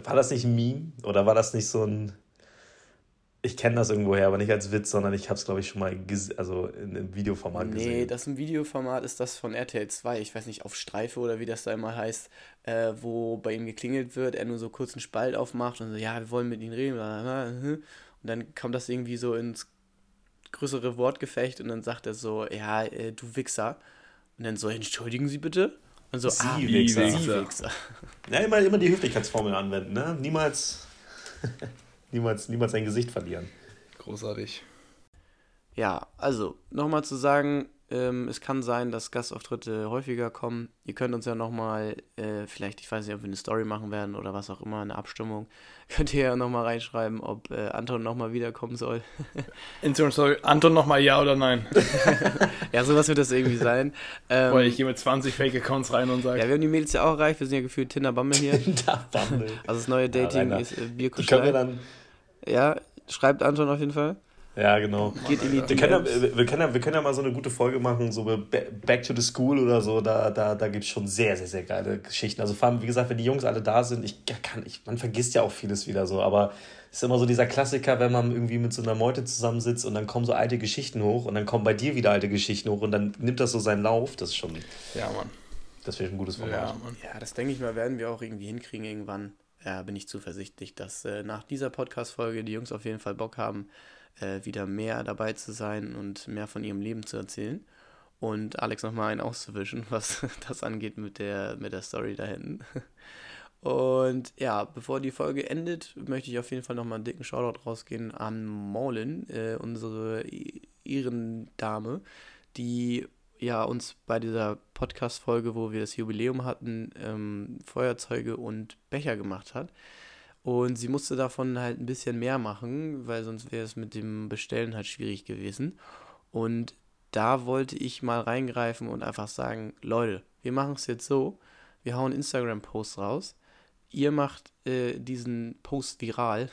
War das nicht ein Meme? Oder war das nicht so ein. Ich kenne das irgendwoher, aber nicht als Witz, sondern ich habe es, glaube ich, schon mal also in einem Videoformat Nee, gesehen. das ist ein Videoformat, ist das von RTL 2. Ich weiß nicht, auf Streife oder wie das da immer heißt, äh, wo bei ihm geklingelt wird, er nur so kurz einen Spalt aufmacht und so, ja, wir wollen mit ihm reden. bla, Und dann kommt das irgendwie so ins größere Wortgefecht und dann sagt er so, ja, äh, du Wichser. Und dann so, entschuldigen Sie bitte? Und so, Sie ah, Wichser. Sie Wichser. Ja, immer, immer die Höflichkeitsformel anwenden, ne? Niemals, niemals, niemals sein Gesicht verlieren. Großartig. Ja, also nochmal zu sagen, ähm, es kann sein, dass Gastauftritte häufiger kommen. Ihr könnt uns ja nochmal, äh, vielleicht, ich weiß nicht, ob wir eine Story machen werden oder was auch immer, eine Abstimmung, könnt ihr ja nochmal reinschreiben, ob äh, Anton nochmal wiederkommen soll. Instagram Story. Anton nochmal ja oder nein? ja, sowas wird das irgendwie sein. Ähm, Weil ich gehe mit 20 Fake-Accounts rein und sage, ja, wir haben die Mädels ja auch erreicht, wir sind ja gefühlt Tinder Bumble hier. Bumble. Also das neue Dating Rainer. ist äh, Die können wir Bierkuschelei. dann. Ja, schreibt Anton auf jeden Fall. Ja, genau. Geht in die Wir können, ja, wir, können ja, wir können ja mal so eine gute Folge machen, so Ba- Back to the School oder so. Da, da, da gibt es schon sehr, sehr, sehr geile Geschichten. Also vor allem, wie gesagt, wenn die Jungs alle da sind, ich kann, ich, man vergisst ja auch vieles wieder so, aber es ist immer so dieser Klassiker, wenn man irgendwie mit so einer Meute zusammensitzt und dann kommen so alte Geschichten hoch und dann kommen bei dir wieder alte Geschichten hoch und dann nimmt das so seinen Lauf. Das ist schon, ja, Mann. das wäre ein gutes Format. Ja, Mann. Ja, das denke ich mal, werden wir auch irgendwie hinkriegen irgendwann. Ja, bin ich zuversichtlich, dass äh, nach dieser Podcast-Folge die Jungs auf jeden Fall Bock haben, äh, wieder mehr dabei zu sein und mehr von ihrem Leben zu erzählen. Und Alex nochmal einen auszuwischen, was das angeht mit der, mit der Story da hinten. Und ja, bevor die Folge endet, möchte ich auf jeden Fall nochmal einen dicken Shoutout rausgehen an Maulin, äh, unsere Ehrendame, die ja uns bei dieser Podcast-Folge, wo wir das Jubiläum hatten, ähm, Feuerzeuge und Becher gemacht hat. Und sie musste davon halt ein bisschen mehr machen, weil sonst wäre es mit dem Bestellen halt schwierig gewesen. Und da wollte ich mal reingreifen und einfach sagen, Leute, wir machen es jetzt so, wir hauen Instagram-Post raus, ihr macht äh, diesen Post viral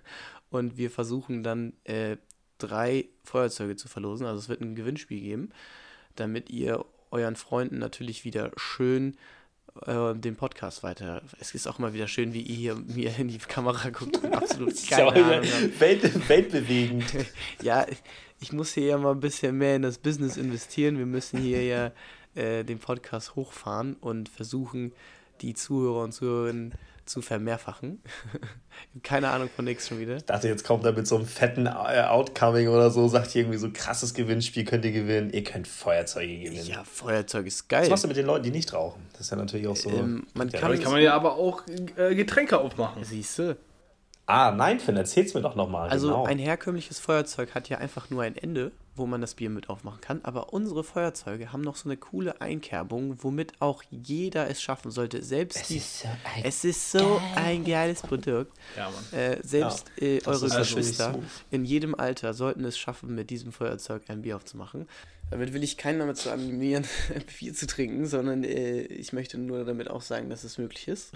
und wir versuchen dann äh, drei Feuerzeuge zu verlosen. Also es wird ein Gewinnspiel geben, damit ihr euren Freunden natürlich wieder schön äh, den Podcast weiter. Es ist auch mal wieder schön, wie ihr hier mir in die Kamera guckt und absolut keine Ahnung. Welt, weltbewegend. Ja, ich muss hier ja mal ein bisschen mehr in das Business investieren. Wir müssen hier ja äh, den Podcast hochfahren und versuchen, die Zuhörer und Zuhörerinnen zu vermehrfachen. Keine Ahnung von nichts schon wieder. Ich dachte, jetzt kommt er mit so einem fetten äh, Outcoming oder so, sagt hier irgendwie so krasses Gewinnspiel könnt ihr gewinnen. Ihr könnt Feuerzeuge gewinnen. Ja, Feuerzeug ist Was geil. machst du mit den Leuten, die nicht rauchen? Das ist ja natürlich auch so. Ähm, man Ja, kann, kann man ja aber auch äh, Getränke aufmachen. Siehst du? Ah, nein, Finn, erzähl's mir doch nochmal. Also genau. ein herkömmliches Feuerzeug hat ja einfach nur ein Ende, wo man das Bier mit aufmachen kann. Aber unsere Feuerzeuge haben noch so eine coole Einkerbung, womit auch jeder es schaffen sollte. Selbst die. so ein Es ist so ein geiles Produkt. Ja, Mann. Äh, selbst äh, das eure ist also Geschwister in jedem Alter sollten es schaffen, mit diesem Feuerzeug ein Bier aufzumachen. Damit will ich keinen damit zu animieren, Bier zu trinken, sondern äh, ich möchte nur damit auch sagen, dass es möglich ist.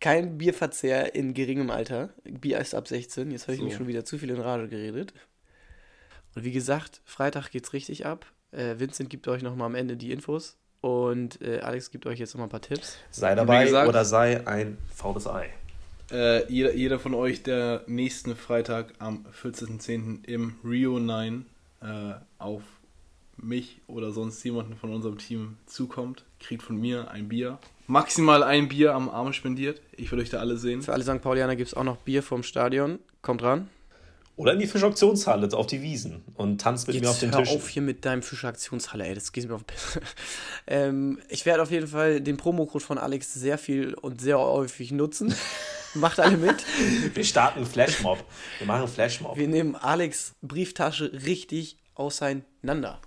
Kein Bierverzehr in geringem Alter. Bier ist ab 16. Jetzt habe ich So. mich schon wieder zu viel in Rage geredet. Und wie gesagt, Freitag geht's richtig ab. Äh, Vincent gibt euch nochmal am Ende die Infos. Und äh, Alex gibt euch jetzt nochmal ein paar Tipps. sei dabei gesagt- oder sei ein faules Ei. Äh, jeder, jeder von euch, der nächsten Freitag am 14.10. im Rio 9 äh, auf mich oder sonst jemanden von unserem Team zukommt, kriegt von mir ein Bier. Maximal ein Bier am Arm spendiert. Ich will euch da alle sehen. Für alle St. Paulianer gibt es auch noch Bier vom Stadion. Kommt ran. Oder in die Fischauktionshalle auf die Wiesen und tanzt mit mir auf den hör Tisch. auf hier mit deinem Fischeraktionshalle, ey, das geht mir auf den Piss. ähm, ich werde auf jeden Fall den Promocode von Alex sehr viel und sehr häufig nutzen. Macht alle mit. Wir starten einen Flashmob. Wir machen einen Flashmob. Wir nehmen Alex Brieftasche richtig auseinander.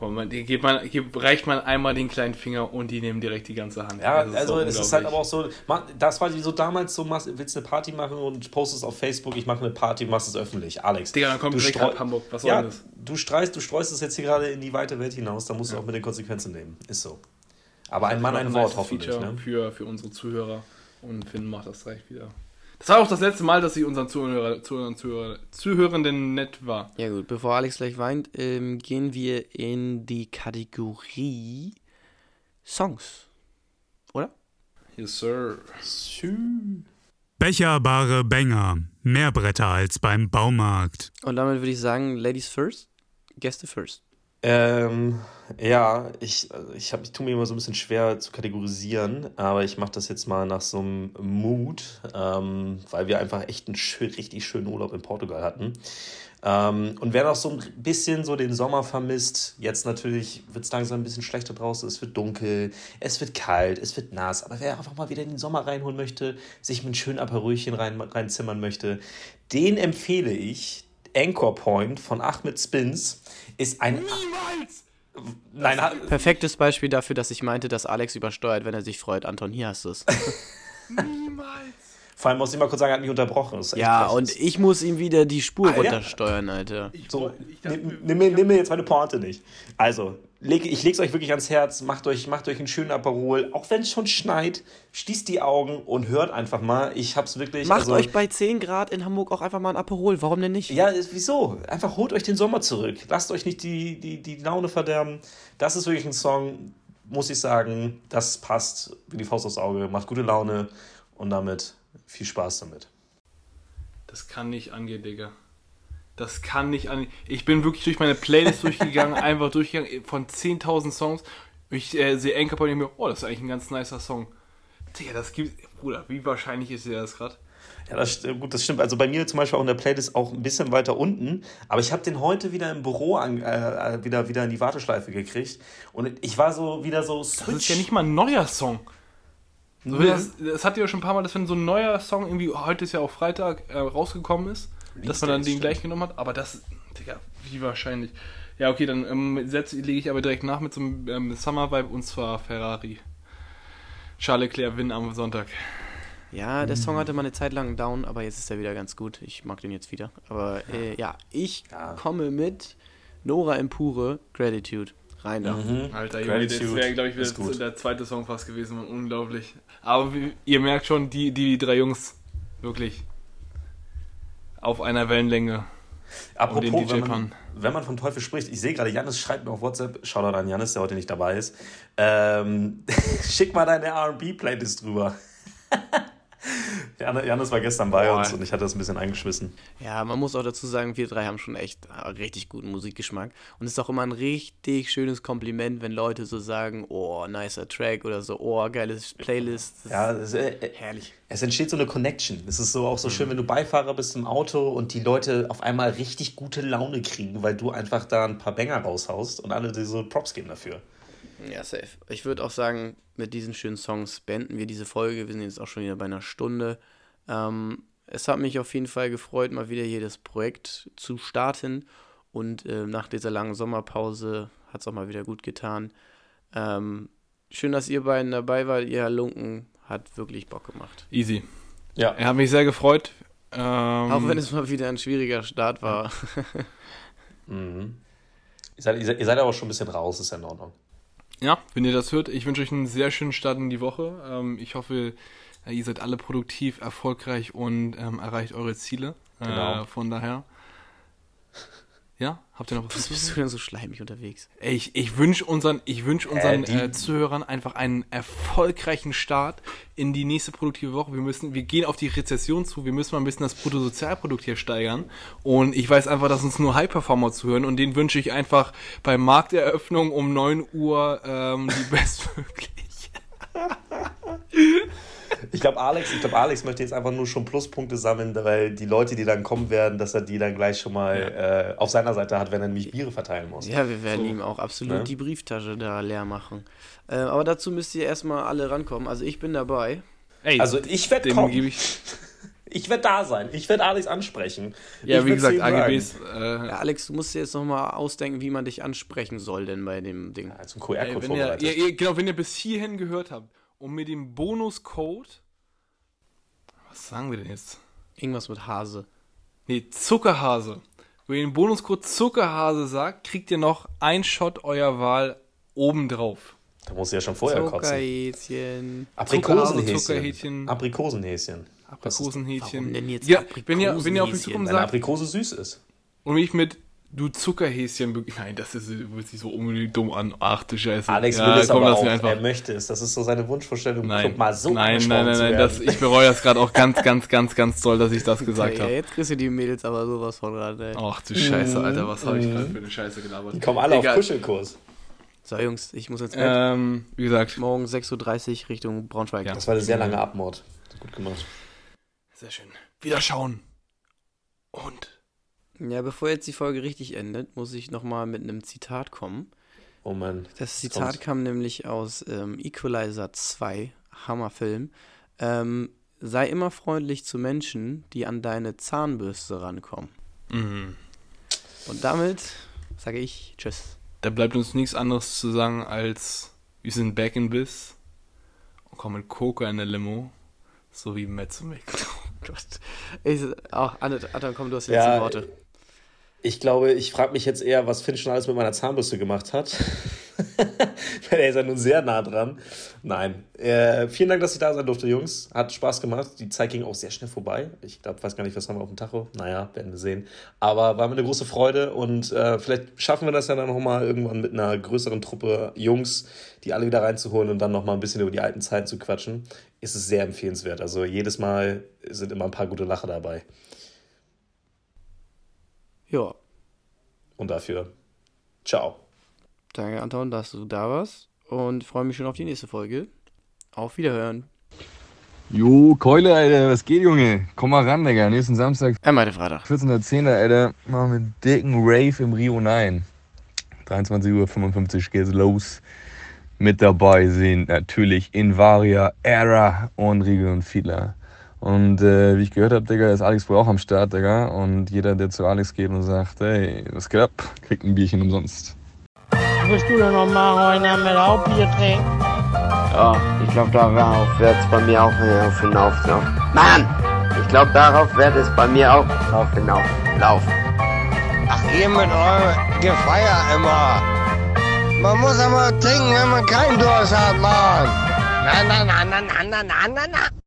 Mal, die gibt man, reicht man einmal den kleinen Finger und die nehmen direkt die ganze Hand. Ja, Das also es ist halt aber auch so, ma- das war so damals so, machst, willst eine Party machen und postest auf Facebook, ich mache eine Party, machst es öffentlich. Alex. Digga, dann kommt du direkt ab Hamburg. Was soll Ja, das? du streust, du streust es jetzt hier gerade in die weite Welt hinaus, da musst du auch mit den Konsequenzen leben. Ist so. Aber ein Mann, ein Wort hoffentlich. Feature Ne? für, für unsere Zuhörer. Und Finn macht das gleich wieder. Das war auch das letzte Mal, dass ich unseren Zuhörer, Zuhörer, Zuhörer, Zuhörenden nett war. Ja gut, bevor Alex gleich weint, ähm, gehen wir in die Kategorie Songs. Oder? Yes, sir. Becherbare Bänger. Mehr Bretter als beim Baumarkt. Und damit würde ich sagen, Ladies first, Gäste first. Ähm, ja, ich, also ich, hab, ich tue mir immer so ein bisschen schwer zu kategorisieren, aber ich mache das jetzt mal nach so einem Mood, ähm, weil wir einfach echt einen schön, richtig schönen Urlaub in Portugal hatten. Ähm, und wer noch so ein bisschen so den Sommer vermisst, jetzt natürlich wird es langsam ein bisschen schlechter draußen, es wird dunkel, es wird kalt, es wird nass, aber wer einfach mal wieder in den Sommer reinholen möchte, sich mit einem schönen Aperolchen rein, reinzimmern möchte, den empfehle ich. Anchor Point von Ahmed Spins ist ein Niemals! Nein, Perfektes Beispiel dafür, dass ich meinte, dass Alex übersteuert, wenn er sich freut. Anton, hier hast du es. Niemals! Vor allem muss ich mal kurz sagen, er hat mich unterbrochen. Das ist echt ja, frech. und ich muss ihm wieder die Spur Ah, ja. runtersteuern, Alter. Ich, So, ich dachte, nimm, nimm, mir- nimm mir jetzt meine Pointe nicht. Also, leg, ich leg's euch wirklich ans Herz, macht euch, macht euch einen schönen Aperol, auch wenn es schon schneit, schließt die Augen und hört einfach mal. Ich hab's wirklich. Macht also, euch bei 10 Grad in Hamburg auch einfach mal ein Aperol. Warum denn nicht? Ja, wieso? Einfach holt euch den Sommer zurück. Lasst euch nicht die, die, die Laune verderben. Das ist wirklich ein Song, muss ich sagen, das passt wie die Faust aufs Auge, macht gute Laune und damit viel Spaß damit. das kann nicht angehen, Digga. Das kann nicht angehen. Ich bin wirklich durch meine Playlist durchgegangen, einfach durchgegangen von 10.000 Songs. Ich äh, sehe Anchor Point und mir, oh, das ist eigentlich ein ganz nicer Song. Digga, das gibt. Bruder, wie wahrscheinlich ist dir das gerade? Ja, das, gut, das stimmt. Also bei mir zum Beispiel auch in der Playlist auch ein bisschen weiter unten. Aber ich habe den heute wieder im Büro an, äh, äh, wieder, wieder in die Warteschleife gekriegt. Und ich war so wieder so Das switch. ist ja nicht mal ein neuer Song. So, das, das hat ja schon ein paar Mal, dass wenn so ein neuer Song irgendwie, heute ist ja auch Freitag, äh, rausgekommen ist, dass man dann den stimmt. gleich genommen hat. Aber das, Digga, wie wahrscheinlich. Ja, okay, dann ähm, lege ich aber direkt nach mit so einem ähm, Summer Vibe und zwar Ferrari. Charles Leclerc Win am Sonntag. Ja, der Song hatte mal eine Zeit lang einen Down, aber jetzt ist er wieder ganz gut. Ich mag den jetzt wieder. Aber äh, ja, ich komme mit Nora Empure, Gratitude. Rein da. Alter, Junge, das wäre, glaube ich, wieder der zweite Song fast gewesen. Mann. Unglaublich. Aber wie, ihr merkt schon, die, die drei Jungs, wirklich auf einer Wellenlänge. Apropos, den DJ wenn, man, wenn man vom Teufel spricht, ich sehe gerade, Janis schreibt mir auf WhatsApp, Shoutout an Janis, der heute nicht dabei ist, ähm, schick mal deine R&B-Playlist drüber. Jan- Janis war gestern bei Boah. uns und ich hatte das ein bisschen eingeschmissen. Ja, man muss auch dazu sagen, wir drei haben schon echt äh, richtig guten Musikgeschmack. Und es ist auch immer ein richtig schönes Kompliment, wenn Leute so sagen, oh, nicer Track oder so, oh, geiles Playlist. Das Ja, ist äh, äh, herrlich. es entsteht so eine Connection. Es ist so auch Mhm. so schön, wenn du Beifahrer bist im Auto und die Leute auf einmal richtig gute Laune kriegen, weil du einfach da ein paar Banger raushaust und alle diese Props geben dafür. Ja, safe. Ich würde auch sagen, mit diesen schönen Songs beenden wir diese Folge. Wir sind jetzt auch schon wieder bei einer Stunde. Ähm, es hat mich auf jeden Fall gefreut, mal wieder hier das Projekt zu starten. Und ähm, nach dieser langen Sommerpause hat es auch mal wieder gut getan. Ähm, schön, dass ihr beiden dabei wart. Ihr Lunken hat wirklich Bock gemacht. Easy. Ja. Er hat mich sehr gefreut. Ähm, Auch wenn es mal wieder ein schwieriger Start war. Mhm. Ihr, seid, ihr, seid, ihr seid aber schon ein bisschen raus, ist ja in Ordnung. Ja, wenn ihr das hört, ich wünsche euch einen sehr schönen Start in die Woche. Ähm, ich hoffe, äh, ihr seid alle produktiv, erfolgreich und ähm, erreicht eure Ziele. Genau. Äh, von daher. Ja, habt ihr noch was Was bist du denn so schleimig unterwegs? Ey, Ich, ich wünsche unseren, ich wünsch unseren die- äh, Zuhörern einfach einen erfolgreichen Start in die nächste produktive Woche. Wir müssen, wir gehen auf die Rezession zu, wir müssen mal ein bisschen das Bruttosozialprodukt hier steigern. Und ich weiß einfach, dass uns nur High-Performer zuhören und denen wünsche ich einfach bei Markteröffnung um 9 Uhr ähm, die bestmögliche. Ich glaube, Alex, ich glaube, Alex möchte jetzt einfach nur schon Pluspunkte sammeln, weil die Leute, die dann kommen werden, dass er die dann gleich schon mal äh, auf seiner Seite hat, wenn er nämlich Biere verteilen muss. Ja, wir werden ihm auch absolut ne? die Brieftasche da leer machen. Äh, aber dazu müsst ihr erstmal alle rankommen. Also ich bin dabei. Ey, Also ich werde kommen. gebe ich. Ich werde da sein. Ich werde Alex ansprechen. Ja, ich wie gesagt. AGBs. Äh, Ja, Alex, du musst dir jetzt nochmal ausdenken, wie man dich ansprechen soll denn bei dem Ding. Ja, zum Ey, QR-Code ihr, vorbereitet. ihr, ihr, genau, wenn ihr bis hierhin gehört habt und mit dem Bonuscode, was sagen wir denn jetzt? Irgendwas mit Hase. Nee, Zuckerhase. Wenn ihr den Bonuscode Zuckerhase sagt, kriegt ihr noch ein Shot eurer Wahl obendrauf. da muss ich ja schon vorher kotzen. Zuckerhäschen. Aprikosenhäschen. Zuckerhäschen. Aprikosenhäschen. Aprikosenhäschen. Warum denn jetzt ja, wenn ihr, wenn ihr auf Aprikosenhäschen? Weil eine sagt Aprikose süß ist. und mich mit du Zuckerhäschen, nein, das ist, hört sich so unbedingt dumm an. Ach du Scheiße. Alex ja, will es komm, aber auch. einfach. Er möchte es. Das ist so seine Wunschvorstellung, Nein, Club mal so nein, nein, nein, nein, das, ich bereue das gerade auch ganz, ganz, ganz, ganz doll, dass ich das gesagt habe. jetzt kriegst du die Mädels aber sowas von ey. Ach du Scheiße, Alter, was habe ich gerade für eine Scheiße gelabert? Die kommen alle Egal. auf Kuschelkurs. So, Jungs, ich muss jetzt. Ähm, wie gesagt, Morgen 6.30 Uhr Richtung Braunschweig. Ja. Das war eine sehr lange Abmord. Gut gemacht. sehr schön. Wiederschauen. Und Ja, bevor jetzt die Folge richtig endet, muss ich nochmal mit einem Zitat kommen. Oh Mann. Das Zitat kommt's. kam nämlich aus ähm, Equalizer 2, Hammerfilm. Ähm, sei immer freundlich zu Menschen, die an deine Zahnbürste rankommen. mhm. Und damit sage ich Tschüss. da bleibt uns nichts anderes zu sagen als wir sind back in Biss und kommen mit Coca in der Limo, so wie Mick. Oh Gott. Ich, ach, Anne, Anton, komm, du hast die Ja, letzten Worte. Ich glaube, ich frage mich jetzt eher, was Finn schon alles mit meiner Zahnbürste gemacht hat. Weil er ist ja nun sehr nah dran. Nein. Äh, vielen Dank, dass ich da sein durfte, Jungs. Hat Spaß gemacht. Die Zeit ging auch sehr schnell vorbei. Ich glaube, weiß gar nicht, was haben wir auf dem Tacho. Naja, werden wir sehen. Aber war mir eine große Freude und äh, vielleicht schaffen wir das ja dann nochmal irgendwann mit einer größeren Truppe Jungs, die alle wieder reinzuholen und dann nochmal ein bisschen über die alten Zeiten zu quatschen. Ist es sehr empfehlenswert. Also jedes Mal sind immer ein paar gute Lacher dabei. Ja, Und dafür, ciao. danke, Anton, dass du da warst. Und ich freue mich schon auf die nächste Folge. Auf Wiederhören. Jo, Keule, Alter, was geht, Junge? Komm mal ran, Digga. Nächsten Samstag, Einmal Äh, der Freitag. 14.10., Alter, machen wir einen dicken Rave im Rio 9. 23.55 Uhr geht's los. Mit dabei sind natürlich Invaria, Era und Riegel und Fiedler. Und äh, wie ich gehört habe, Digga, ist Alex wohl auch am Start, Digga. Und jeder, der zu Alex geht und sagt, hey, was geht ab, kriegt ein Bierchen umsonst. Willst du denn noch mal heute mit Hauptbier trinken? Ja, ich glaube, darauf wird es bei mir auch hinauf hinauslaufen. Mann! Ich glaube, darauf wird es bei mir auch drauf hinauslaufen. Ach, ihr mit eurem Gefeier immer. Man muss aber trinken, wenn man keinen Durst hat, Mann. Na, na, na, na, na, na, na, na, na.